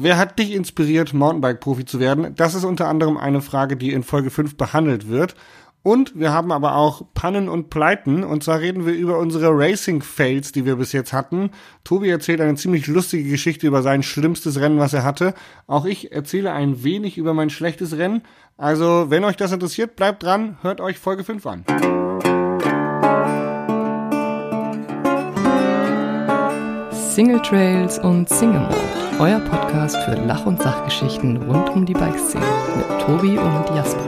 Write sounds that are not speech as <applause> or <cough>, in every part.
Wer hat dich inspiriert, Mountainbike-Profi zu werden? Das ist unter anderem eine Frage, die in Folge 5 behandelt wird. Und wir haben aber auch Pannen und Pleiten. Und zwar reden wir über unsere Racing-Fails, die wir bis jetzt hatten. Tobi erzählt eine ziemlich lustige Geschichte über sein schlimmstes Rennen, was er hatte. Auch ich erzähle ein wenig über mein schlechtes Rennen. Also, wenn euch das interessiert, bleibt dran, hört euch Folge 5 an. Single Trails und Single Mode, euer Podcast für Lach- und Sachgeschichten rund um die Bikeszene mit Tobi und Jasper.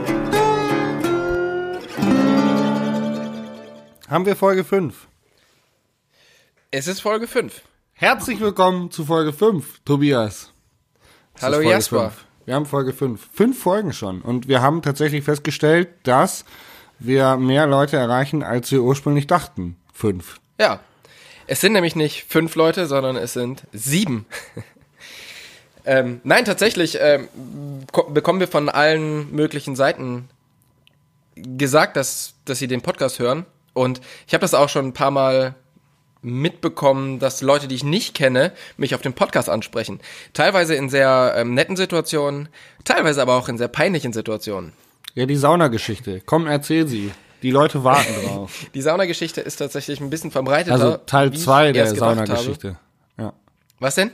Haben wir Folge 5. Es ist Folge 5. Herzlich willkommen zu Folge 5, Tobias. Es Hallo Jasper. 5. Wir haben Folge 5. Fünf Folgen schon. Und wir haben tatsächlich festgestellt, dass wir mehr Leute erreichen, als wir ursprünglich dachten. Fünf. Ja. Es sind nämlich nicht fünf Leute, sondern es sind sieben. Ähm, nein, tatsächlich ähm, ko- bekommen wir von allen möglichen Seiten gesagt, dass, dass sie den Podcast hören. Und ich habe das auch schon ein paar Mal mitbekommen, dass Leute, die ich nicht kenne, mich auf den Podcast ansprechen. Teilweise in sehr ähm, netten Situationen, teilweise aber auch in sehr peinlichen Situationen. Ja, die Saunageschichte. Komm, erzähl sie. Die Leute warten <laughs> drauf. Die Saunageschichte ist tatsächlich ein bisschen verbreiteter. Also Teil wie ich 2 der. Saunageschichte. Ja. Was denn?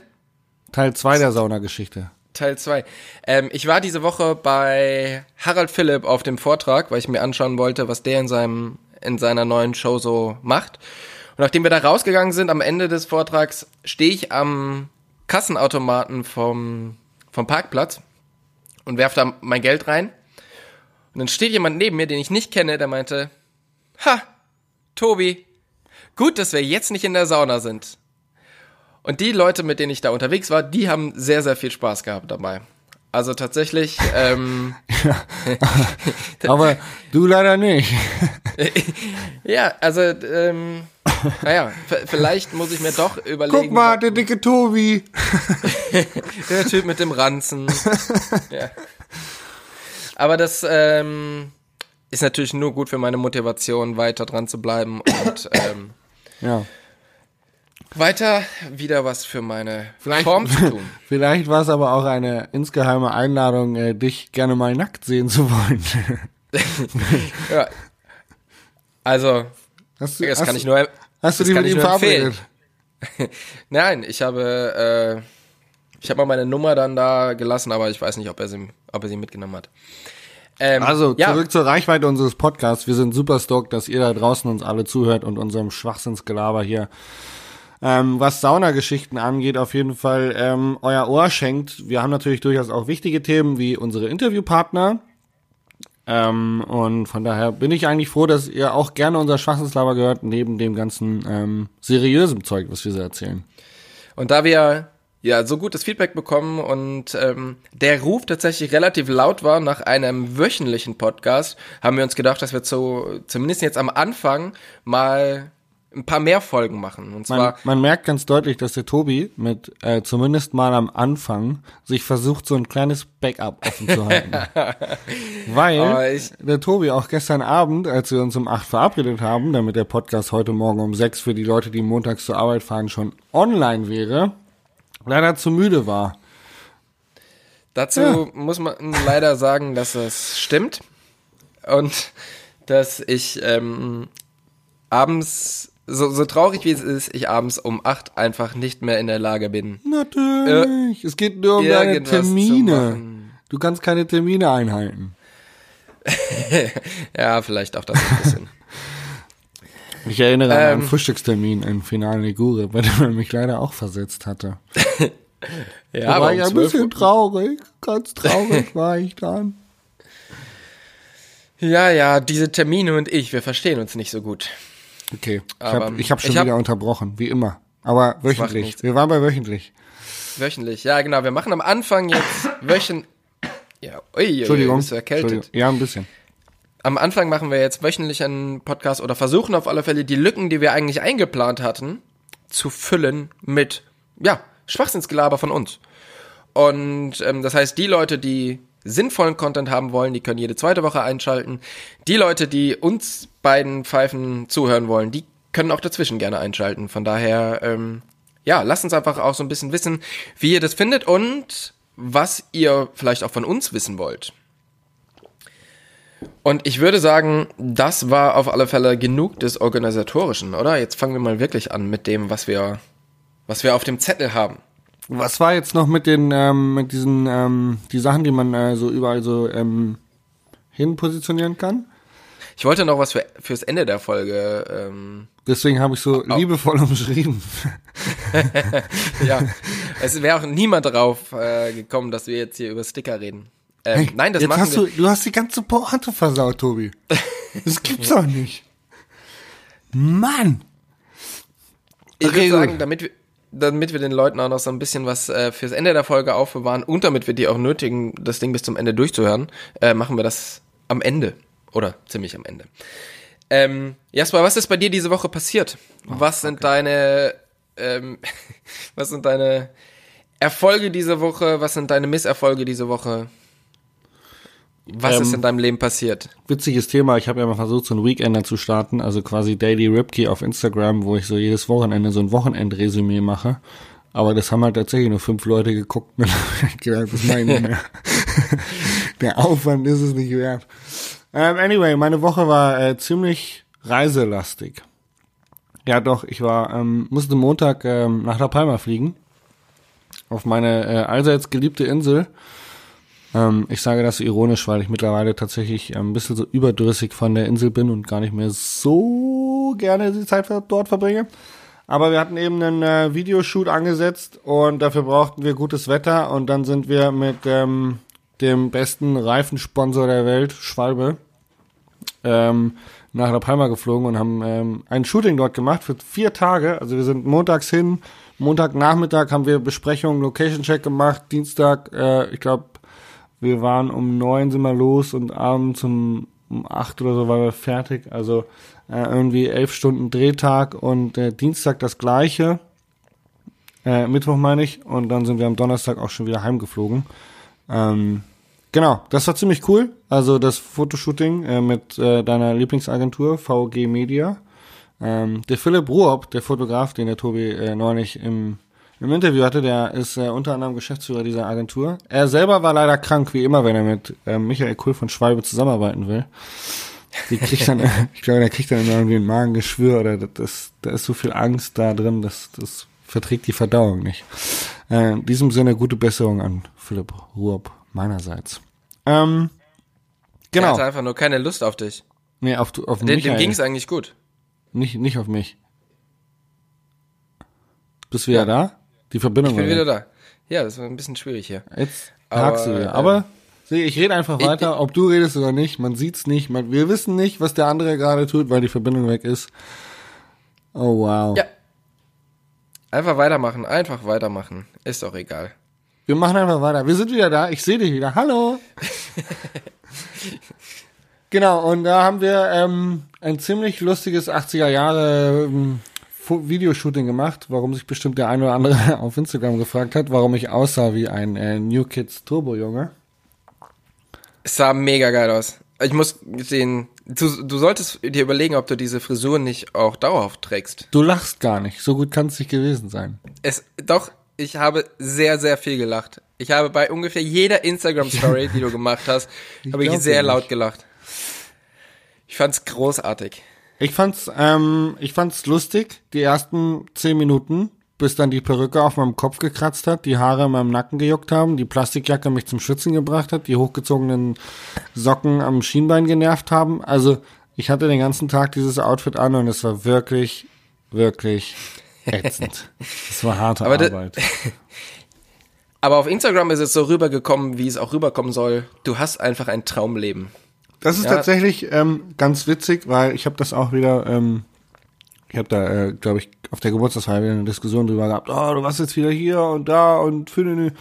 Teil 2 der Saunageschichte. Teil 2. Ähm, ich war diese Woche bei Harald Philipp auf dem Vortrag, weil ich mir anschauen wollte, was der in seinem in seiner neuen Show so macht. Und nachdem wir da rausgegangen sind, am Ende des Vortrags stehe ich am Kassenautomaten vom vom Parkplatz und werfe da mein Geld rein. Und dann steht jemand neben mir, den ich nicht kenne, der meinte, ha, Tobi, gut, dass wir jetzt nicht in der Sauna sind. Und die Leute, mit denen ich da unterwegs war, die haben sehr, sehr viel Spaß gehabt dabei. Also tatsächlich, ähm, <laughs> Aber du leider nicht. <laughs> ja, also, ähm, naja, vielleicht muss ich mir doch überlegen. Guck mal, der dicke Tobi. <laughs> Der Typ mit dem Ranzen. ja. Aber das ähm, ist natürlich nur gut für meine Motivation, weiter dran zu bleiben und ähm, Ja. Weiter wieder was für meine Vielleicht, Form zu <laughs> tun. vielleicht war es aber auch eine insgeheime Einladung, äh, dich gerne mal nackt sehen zu wollen. <laughs> Ja. Also, Hast du, das hast, kann ich nur. hast du dich mit ihm verabredet? <laughs> Nein, ich habe, äh, ich habe mal meine Nummer dann da gelassen, aber ich weiß nicht, ob er sie, ob er sie mitgenommen hat. Ähm, Also ja, zurück zur Reichweite unseres Podcasts. Wir sind super stoked, dass ihr da draußen uns alle zuhört und unserem Schwachsinnsgelaber hier. Ähm, was Saunageschichten angeht, auf jeden Fall ähm, euer Ohr schenkt. Wir haben natürlich durchaus auch wichtige Themen wie unsere Interviewpartner. Ähm, und von daher bin ich eigentlich froh, dass ihr auch gerne unser Schwachsinnslaber gehört, neben dem ganzen ähm, seriösen Zeug, was wir so erzählen. Und da wir ja so gutes Feedback bekommen und ähm, der Ruf tatsächlich relativ laut war nach einem wöchentlichen Podcast, haben wir uns gedacht, dass wir zu, zumindest jetzt am Anfang mal ein paar mehr Folgen machen. Und Man, zwar man merkt ganz deutlich, dass der Tobi mit äh, zumindest mal am Anfang sich versucht, so ein kleines Backup offen zu halten. <laughs> Weil ich- der Tobi auch gestern Abend, als wir uns um 8 verabredet haben, damit der Podcast heute Morgen um 6 für die Leute, die montags zur Arbeit fahren, schon online wäre, leider zu müde war. Dazu Ja. muss man leider sagen, dass es stimmt und dass ich ähm, abends, so, so traurig wie es ist, ich abends um acht einfach nicht mehr in der Lage bin. Natürlich. es geht nur um deine zu Termine. Du kannst keine Termine einhalten. <laughs> Ja, vielleicht auch das ein bisschen. <laughs> Ich erinnere an einen Ähm. Frühstückstermin in Final Ligure, bei dem er mich leider auch versetzt hatte. <laughs> ja, Da war aber ich um ein 12 bisschen Uhr. traurig. Ganz traurig war ich dann. Ja, ja, diese Termine und ich, wir verstehen uns nicht so gut. Okay, ich habe ich hab schon hab- wieder unterbrochen, wie immer. Aber wöchentlich. Wir waren bei wöchentlich. Wöchentlich. Ja, genau. Wir machen am Anfang jetzt wöchen. Ja, ui, ui, Entschuldigung. Bist du erkältet? Ja, ein bisschen. Am Anfang machen wir jetzt wöchentlich einen Podcast oder versuchen auf alle Fälle die Lücken, die wir eigentlich eingeplant hatten, zu füllen mit, ja, Schwachsinnsgelaber von uns. Und ähm, das heißt, die Leute, die sinnvollen Content haben wollen, die können jede zweite Woche einschalten. Die Leute, die uns beiden Pfeifen zuhören wollen, die können auch dazwischen gerne einschalten. Von daher, ähm, ja, lasst uns einfach auch so ein bisschen wissen, wie ihr das findet und was ihr vielleicht auch von uns wissen wollt. Und ich würde sagen, das war auf alle Fälle genug des Organisatorischen, oder? Jetzt fangen wir mal wirklich an mit dem, was wir, was wir auf dem Zettel haben. Was war jetzt noch mit den, ähm, mit diesen, ähm, die Sachen, die man äh, so überall so ähm, hin positionieren kann? Ich wollte noch was für, fürs Ende der Folge. Ähm, Deswegen habe ich so Oh. liebevoll <laughs> umschrieben. <laughs> ja, es wäre auch niemand drauf äh, gekommen, dass wir jetzt hier über Sticker reden. Ähm, Hey, nein, das jetzt machen hast wir. du, du hast die ganze Pointe versaut, Tobi. Das gibt's doch nicht. <laughs> Mann! Ich Okay, würde sagen, damit wir, damit wir den Leuten auch noch so ein bisschen was äh, fürs Ende der Folge aufbewahren und damit wir die auch nötigen, das Ding bis zum Ende durchzuhören, äh, machen wir das am Ende. Oder ziemlich am Ende. Ähm, Jasper, was ist bei dir diese Woche passiert? Oh, was sind deine, ähm, <laughs> was sind deine Erfolge diese Woche? Was sind deine Misserfolge diese Woche? Was Ähm, ist in deinem Leben passiert? Witziges Thema, ich habe ja mal versucht, so einen Weekender zu starten, also quasi Daily Ripkey auf Instagram, wo ich so jedes Wochenende so ein Wochenendresümee mache. Aber das haben halt tatsächlich nur fünf Leute geguckt und gedacht, das meine ich mehr. Der Aufwand ist es nicht wert. Ähm, anyway, meine Woche war äh, ziemlich reiselastig. Ja doch, ich war, ähm, musste Montag ähm, nach La Palma fliegen. Auf meine äh, allseits geliebte Insel. Ähm, ich sage das ironisch, weil ich mittlerweile tatsächlich ähm, ein bisschen so überdrüssig von der Insel bin und gar nicht mehr so gerne die Zeit dort verbringe. Aber wir hatten eben einen äh, Videoshoot angesetzt und dafür brauchten wir gutes Wetter und dann sind wir mit ähm, dem besten Reifensponsor der Welt, Schwalbe, ähm, nach La Palma geflogen und haben ähm, ein Shooting dort gemacht für vier Tage. Also wir sind montags hin, Montagnachmittag haben wir Besprechungen, Location-Check gemacht, Dienstag, äh, ich glaube, wir waren um neun sind wir los und abends um, um acht oder so waren wir fertig. Also äh, irgendwie elf Stunden Drehtag und äh, Dienstag das gleiche. Äh, Mittwoch meine ich. Und dann sind wir am Donnerstag auch schon wieder heimgeflogen. Ähm, genau, das war ziemlich cool. Also das Fotoshooting äh, mit äh, deiner Lieblingsagentur VG Media. Ähm, der Philipp Ruob, der Fotograf, den der Tobi äh, neulich im, im Interview hatte, der ist äh, unter anderem Geschäftsführer dieser Agentur. Er selber war leider krank, wie immer, wenn er mit äh, Michael Kuhl von Schwalbe zusammenarbeiten will. Die kriegt dann, <laughs> ich glaube, der kriegt dann immer irgendwie ein Magengeschwür oder das, das, da ist so viel Angst da drin, dass das verträgt die Verdauung nicht. Äh, in diesem Sinne gute Besserung an Philipp Ruob meinerseits. Ähm, genau. hatte einfach nur keine Lust auf dich. Nee, auf, auf Den, dem Michael. ging es eigentlich gut. Nicht, nicht auf mich. Bist du wieder da? Die Verbindung Ich bin wieder da. Ja, das war ein bisschen schwierig hier. Jetzt hakst du wieder. ähm, Aber sieh, ich rede einfach ich- weiter, ob du redest oder nicht. Man sieht's nicht. Man, wir wissen nicht, was der andere gerade tut, weil die Verbindung weg ist. Oh wow. Ja. Einfach weitermachen, einfach weitermachen. Ist doch egal. Wir machen einfach weiter. Wir sind wieder da. Ich sehe dich wieder. Hallo. <laughs> genau, und da haben wir ähm, ein ziemlich lustiges 80er Jahre ähm, Videoshooting gemacht, warum sich bestimmt der eine oder andere <laughs> auf Instagram gefragt hat, warum ich aussah wie ein äh, New Kids Turbo Junge. Es sah mega geil aus. Ich muss sehen, du, du solltest dir überlegen, ob du diese Frisur nicht auch dauerhaft trägst. Du lachst gar nicht. So gut kann es nicht gewesen sein. Es, doch, ich habe sehr, sehr viel gelacht. Ich habe bei ungefähr jeder Instagram-Story, <laughs> die du gemacht hast, Ich habe ich sehr laut nicht. gelacht. Ich fand's großartig. Ich fand's, ähm, ich fand's lustig, die ersten zehn Minuten, bis dann die Perücke auf meinem Kopf gekratzt hat, die Haare in meinem Nacken gejuckt haben, die Plastikjacke mich zum Schwitzen gebracht hat, die hochgezogenen Socken am Schienbein genervt haben. Also ich hatte den ganzen Tag dieses Outfit an und es war wirklich, wirklich ätzend. <laughs> Es war harte Aber Arbeit. <laughs> Aber auf Instagram ist es so rübergekommen, wie es auch rüberkommen soll. Du hast einfach ein Traumleben. Das ist Ja. tatsächlich ähm, ganz witzig, weil ich habe das auch wieder, ähm, ich habe da, äh, glaube ich, auf der Geburtstagsfeier wieder eine Diskussion drüber gehabt. Oh, du warst jetzt wieder hier und da und für den.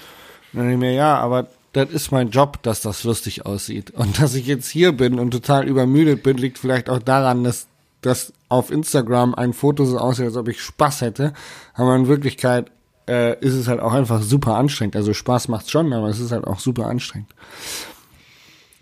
Dann ich mir, ja, aber das ist mein Job, dass das lustig aussieht. Und dass ich jetzt hier bin und total übermüdet bin, liegt vielleicht auch daran, dass dass auf Instagram ein Foto so aussieht, als ob ich Spaß hätte. Aber in Wirklichkeit äh, ist es halt auch einfach super anstrengend. Also Spaß macht's schon, aber es ist halt auch super anstrengend.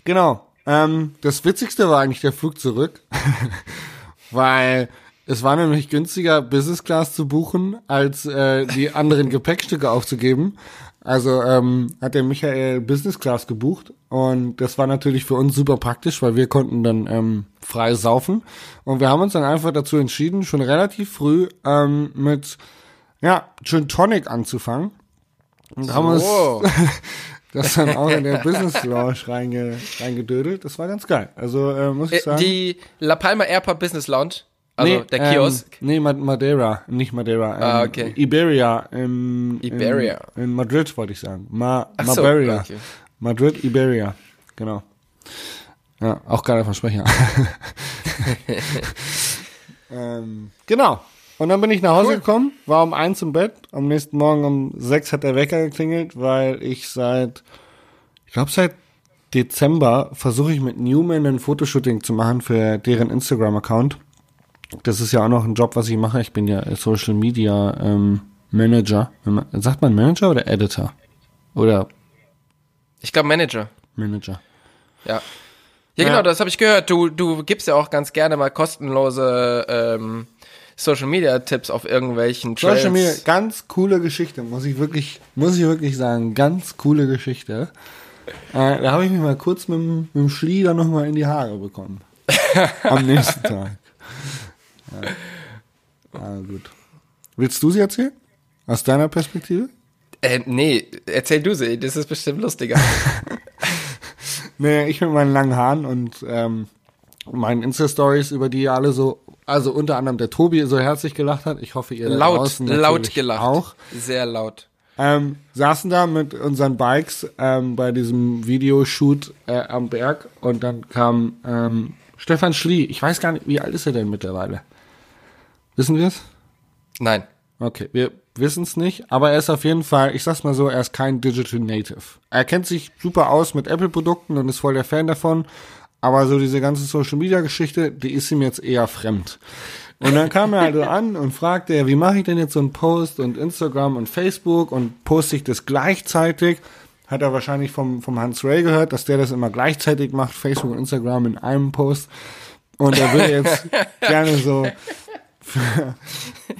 Genau. Ähm, das Witzigste war eigentlich der Flug zurück, <laughs> weil Es war nämlich günstiger, Business Class zu buchen, als äh, die anderen Gepäckstücke aufzugeben. Also ähm, hat der Michael Business Class gebucht und das war natürlich für uns super praktisch, weil wir konnten dann ähm, frei saufen. Und wir haben uns dann einfach dazu entschieden, schon relativ früh ähm, mit ja Gin Tonic anzufangen. Und haben uns <laughs> <laughs> das dann auch in der Business Lounge reinge, reingedödelt. Das war ganz geil. Also äh, muss ich Äh, sagen. Die La Palma Airport Business Lounge, also der Kiosk. Ähm, nee, Ma- Madeira, nicht Madeira. Ähm, Ah, okay. Iberia. Im, Iberia. In, in Madrid wollte ich sagen. Ma Ach so, Madeira. okay. Madrid, Iberia. Genau. Ja, auch geiler Versprecher. <laughs> <laughs> ähm, genau. Und dann bin ich nach Hause Cool. gekommen, war um eins im Bett. Am nächsten Morgen um sechs hat der Wecker geklingelt, weil ich seit, ich glaube seit Dezember versuche ich mit Newman ein Fotoshooting zu machen für deren Instagram-Account. Das ist ja auch noch ein Job, was ich mache. Ich bin ja Social Media ähm, Manager. Sagt man Manager oder Editor? Oder Ich glaube Manager. Manager? Ja. Ja, genau, das habe ich gehört. Du, du gibst ja auch ganz gerne mal kostenlose ähm, Social Media Tipps auf irgendwelchen Trails. Social Media, ganz coole Geschichte, muss ich wirklich, muss ich wirklich sagen, ganz coole Geschichte. Äh, da habe ich mich mal kurz mit, dem- mit dem Schlieder nochmal in die Haare bekommen. <laughs> Am nächsten Tag. Ja. Ah, gut. Willst du sie erzählen? Aus deiner Perspektive? Äh, nee, erzähl du sie, das ist bestimmt lustiger. <laughs> Nee, ich mit meinen langen Haaren und ähm, meinen Insta-Stories, über die ihr alle so, also unter anderem der Tobi so herzlich gelacht hat. Ich hoffe, ihr da laut, draußen laut gelacht. auch. Sehr laut. ähm, saßen da mit unseren Bikes ähm, bei diesem Videoshoot äh, am Berg und dann kam ähm, Stefan Schlie. Ich weiß gar nicht, wie alt ist er denn mittlerweile? Wissen wir es? Nein. Okay, wir wissen es nicht, aber er ist auf jeden Fall, ich sag's mal so, er ist kein Digital Native. Er kennt sich super aus mit Apple-Produkten und ist voll der Fan davon, aber so diese ganze Social-Media-Geschichte, die ist ihm jetzt eher fremd. Und dann kam er also an und fragte, wie mache ich denn jetzt so einen Post und Instagram und Facebook und poste ich das gleichzeitig? Hat er wahrscheinlich vom, vom Hans Ray gehört, dass der das immer gleichzeitig macht, Facebook und Instagram in einem Post. Und er würde jetzt <laughs> gerne so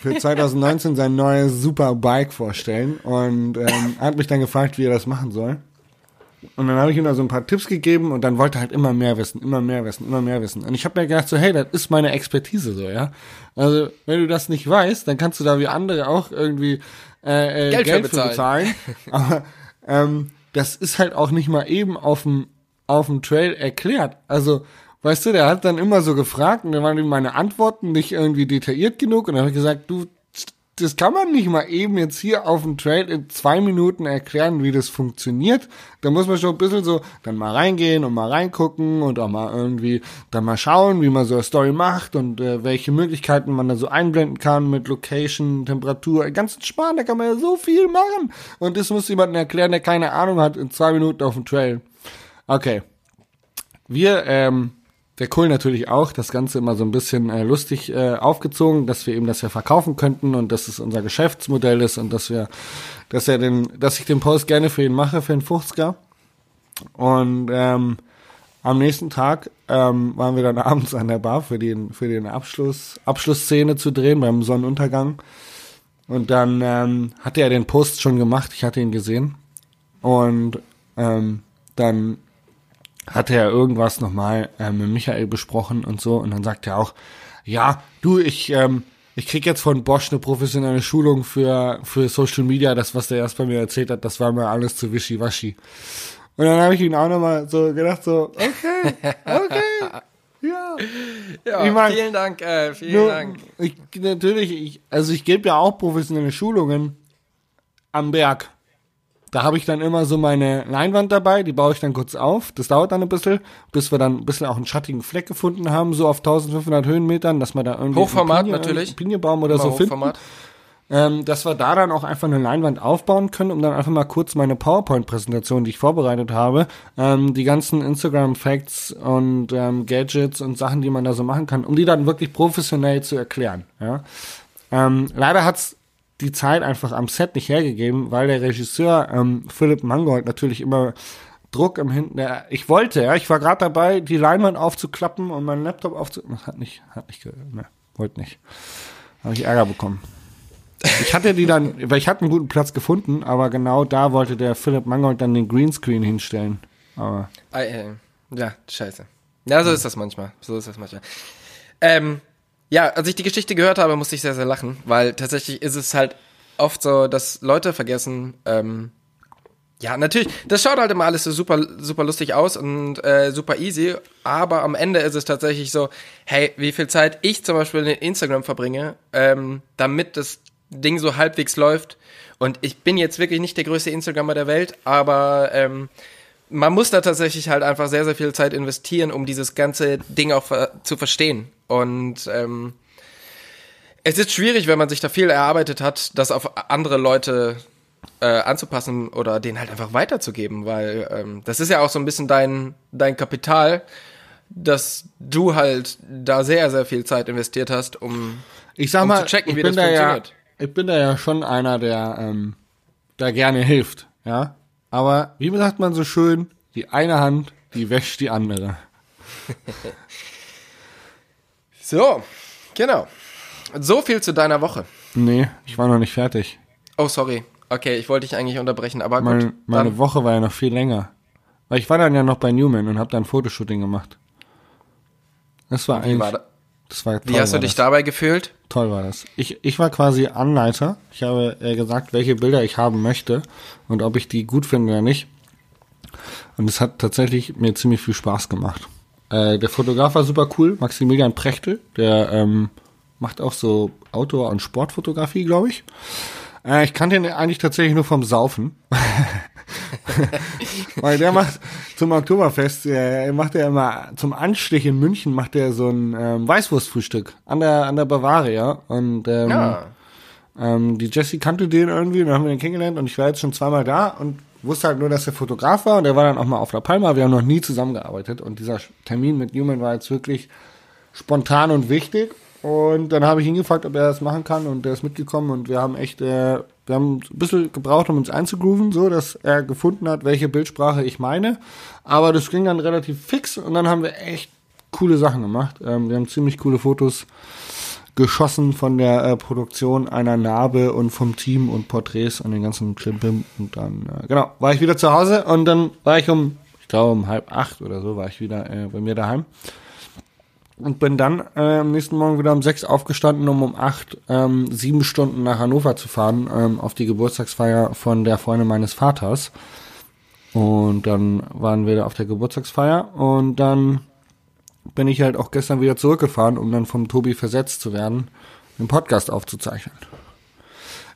für 2019 sein neues super Bike vorstellen und ähm, er hat mich dann gefragt, wie er das machen soll. Und dann habe ich ihm da so ein paar Tipps gegeben und dann wollte er halt immer mehr wissen, immer mehr wissen, immer mehr wissen. Und ich habe mir gedacht so, hey, das ist meine Expertise so, ja. Also wenn du das nicht weißt, dann kannst du da wie andere auch irgendwie äh, äh, Geld Geld, für für bezahlen. <laughs> Aber ähm, das ist halt auch nicht mal eben auf dem auf dem Trail erklärt. Also Weißt du, der hat dann immer so gefragt und dann waren ihm meine Antworten nicht irgendwie detailliert genug und dann habe ich gesagt, du, das kann man nicht mal eben jetzt hier auf dem Trail in zwei Minuten erklären, wie das funktioniert. Da muss man schon ein bisschen so dann mal reingehen und mal reingucken und auch mal irgendwie dann mal schauen, wie man so eine Story macht und äh, welche Möglichkeiten man da so einblenden kann mit Location, Temperatur, ganz entspannt, da kann man ja so viel machen. Und das muss jemandem erklären, der keine Ahnung hat, in zwei Minuten auf dem Trail. Okay. Wir, ähm, der Kohl natürlich auch, das Ganze immer so ein bisschen äh, lustig äh, aufgezogen, dass wir eben das ja verkaufen könnten und dass es unser Geschäftsmodell ist und dass wir, dass er den, dass ich den Post gerne für ihn mache, für den 50er. Und ähm, am nächsten Tag ähm, waren wir dann <laughs> abends an der Bar für den, für den Abschluss, Abschlussszene zu drehen beim Sonnenuntergang. Und dann ähm, hatte er den Post schon gemacht, ich hatte ihn gesehen. Und ähm, dann hatte er irgendwas nochmal ähm, mit Michael besprochen und so. Und dann sagt er auch, ja, du, ich, ähm, ich krieg jetzt von Bosch eine professionelle Schulung für, für Social Media. Das, was der erst bei mir erzählt hat, das war mir alles zu wischiwaschi. Und dann habe ich ihn auch nochmal so gedacht, so, okay, <laughs> okay, ja. Ja, Ich mein, vielen Dank, äh, vielen Nur, Dank. ich, natürlich, ich, also ich gebe ja auch professionelle Schulungen am Berg. Da habe ich dann immer so meine Leinwand dabei, die baue ich dann kurz auf. Das dauert dann ein bisschen, bis wir dann ein bisschen auch einen schattigen Fleck gefunden haben, so auf 1500 Höhenmetern, dass man da irgendwie Hochformat Pinie- natürlich. einen Pinienbaum oder Immer so finden. Hochformat. Ähm, dass wir da dann auch einfach eine Leinwand aufbauen können, um dann einfach mal kurz meine PowerPoint-Präsentation, die ich vorbereitet habe, ähm, die ganzen Instagram-Facts und ähm, Gadgets und Sachen, die man da so machen kann, um die dann wirklich professionell zu erklären. Ja? Ähm, leider hat's die Zeit einfach am Set nicht hergegeben, weil der Regisseur ähm, Philipp Mangold natürlich immer Druck im Hinten. Der, ich wollte, ja, ich war gerade dabei, die Leinwand aufzuklappen und meinen Laptop aufzu. Das hat nicht, hat nicht, ne, wollte nicht. Habe ich Ärger bekommen. Ich hatte die dann, <laughs> weil ich hatte einen guten Platz gefunden, aber genau da wollte der Philipp Mangold dann den Greenscreen hinstellen. Aber Ah, äh, ja, scheiße. Ja, so ist das manchmal. So ist das manchmal. Ähm, ja, als ich die Geschichte gehört habe, musste ich sehr, sehr lachen, weil tatsächlich ist es halt oft so, dass Leute vergessen, ähm, ja, natürlich, das schaut halt immer alles so super, super lustig aus und äh, super easy, aber am Ende ist es tatsächlich so, hey, wie viel Zeit ich zum Beispiel in Instagram verbringe, ähm, damit das Ding so halbwegs läuft. Und ich bin jetzt wirklich nicht der größte Instagrammer der Welt, aber ähm, man muss da tatsächlich halt einfach sehr, sehr viel Zeit investieren, um dieses ganze Ding auch ver zu verstehen. Und ähm, es ist schwierig, wenn man sich da viel erarbeitet hat, das auf andere Leute äh, anzupassen oder denen halt einfach weiterzugeben, weil ähm, das ist ja auch so ein bisschen dein, dein Kapital, dass du halt da sehr, sehr viel Zeit investiert hast, um ich sag Um mal, zu checken, ich wie bin das da ja, funktioniert. ich bin da ja schon einer, der ähm, da gerne hilft, ja. Aber wie sagt man so schön, die eine Hand, die wäscht die andere. <laughs> So, genau. So viel zu deiner Woche. Nee, ich war noch nicht fertig. Oh, sorry. Okay, ich wollte dich eigentlich unterbrechen, aber gut. Meine, meine Woche war ja noch viel länger. Weil ich war dann ja noch bei Newman und habe dann ein Fotoshooting gemacht. Das war wie, eigentlich, war da, das war toll. wie hast du dich das. dabei gefühlt? Toll war das. Ich, ich war quasi Anleiter. Ich habe äh, gesagt, welche Bilder ich haben möchte und ob ich die gut finde oder nicht. Und es hat tatsächlich mir ziemlich viel Spaß gemacht. Äh, der Fotograf war super cool, Maximilian Prechtel. Der ähm, macht auch so Outdoor- und Sportfotografie, glaube ich. Äh, ich kannte ihn eigentlich tatsächlich nur vom Saufen. <laughs> Weil der macht zum Oktoberfest, äh, macht er immer zum Anstich in München macht er so ein ähm, Weißwurstfrühstück an der an der Bavaria und ähm, Ja. ähm, die Jessie kannte den irgendwie, und haben wir den kennengelernt und ich war jetzt schon zweimal da und wusste halt nur, dass er Fotograf war und er war dann auch mal auf La Palma. Wir haben noch nie zusammengearbeitet und dieser Termin mit Newman war jetzt wirklich spontan und wichtig. Und dann habe ich ihn gefragt, ob er das machen kann und er ist mitgekommen und wir haben echt, äh, wir haben ein bisschen gebraucht, um uns einzugrooven, so dass er gefunden hat, welche Bildsprache ich meine. Aber das ging dann relativ fix und dann haben wir echt coole Sachen gemacht. Ähm, wir haben ziemlich coole Fotos geschossen von der äh, Produktion einer Narbe und vom Team und Porträts und den ganzen Klimpim. Und dann, äh, genau, war ich wieder zu Hause und dann war ich um, ich glaube um halb acht oder so, war ich wieder äh, bei mir daheim. Und bin dann äh, am nächsten Morgen wieder um sechs aufgestanden, um um acht ähm, sieben Stunden nach Hannover zu fahren, ähm, auf die Geburtstagsfeier von der Freundin meines Vaters. Und dann waren wir da auf der Geburtstagsfeier und dann bin ich halt auch gestern wieder zurückgefahren, um dann vom Tobi versetzt zu werden, den Podcast aufzuzeichnen.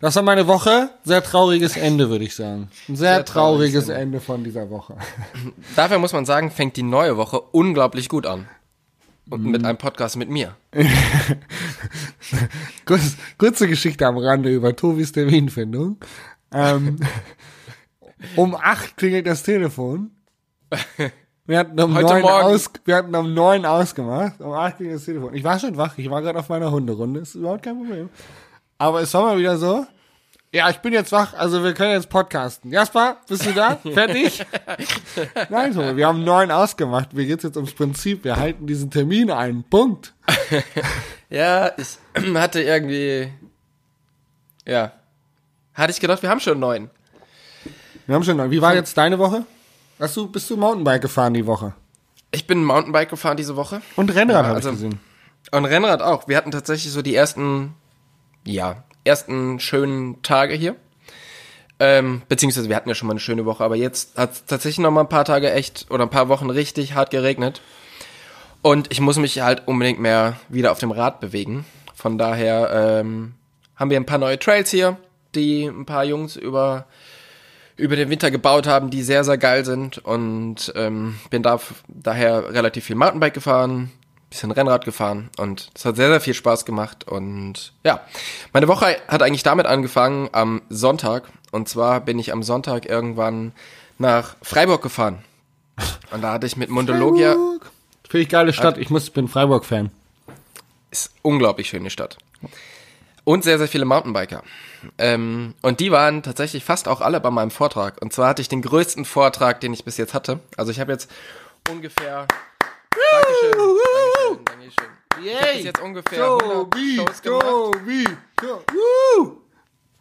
Das war meine Woche. Sehr trauriges Ende, würde ich sagen. Ein sehr, Sehr trauriges trauriges Ende von dieser Woche. <laughs> Dafür muss man sagen, fängt die neue Woche unglaublich gut an. Und Mhm. mit einem Podcast mit mir. <laughs> Kurz, kurze Geschichte am Rande über Tobis Terminfindung. Ähm, <laughs> um acht klingelt das Telefon. Wir hatten um neun aus, wir hatten um neun ausgemacht. Um acht klingelt das Telefon. Ich war schon wach. Ich war gerade auf meiner Hunderunde. Ist überhaupt kein Problem. Aber es war mal wieder so. Ja, ich bin jetzt wach, also wir können jetzt podcasten. Jasper, bist du da? <laughs> Fertig? Nein, Tobi, wir haben neun ausgemacht. Mir geht's jetzt ums Prinzip. Wir halten diesen Termin ein. Punkt. <laughs> Ja, ich <clears throat> hatte irgendwie. Ja. Hatte ich gedacht, wir haben schon neun. Wir haben schon neun. Wie war jetzt deine Woche? Hast du, bist du Mountainbike gefahren die Woche? Ich bin Mountainbike gefahren diese Woche. Und Rennrad Ja, habe also- ich gesehen. Und Rennrad auch. Wir hatten tatsächlich so die ersten, ja, ersten schönen Tage hier. Ähm, beziehungsweise wir hatten ja schon mal eine schöne Woche, aber jetzt hat es tatsächlich noch mal ein paar Tage echt oder ein paar Wochen richtig hart geregnet. Und ich muss mich halt unbedingt mehr wieder auf dem Rad bewegen. Von daher ähm, haben wir ein paar neue Trails hier, die ein paar Jungs über über den Winter gebaut haben, die sehr, sehr geil sind und ähm, bin da daher relativ viel Mountainbike gefahren, bisschen Rennrad gefahren und es hat sehr, sehr viel Spaß gemacht und ja, meine Woche hat eigentlich damit angefangen am Sonntag und zwar bin ich am Sonntag irgendwann nach Freiburg gefahren und da hatte ich mit Mundologia, Freiburg. Finde ich geile Stadt. Ich muss, bin Freiburg-Fan. ist unglaublich schöne Stadt. Und sehr, sehr viele Mountainbiker. Ähm, und die waren tatsächlich fast auch alle bei meinem Vortrag. Und zwar hatte ich den größten Vortrag, den ich bis jetzt hatte. Also ich habe jetzt ungefähr. Dankeschön. Dankeschön. Dankeschön. hab bis jetzt ungefähr 100 Tobi, Shows gemacht. Tobi, To- Woo!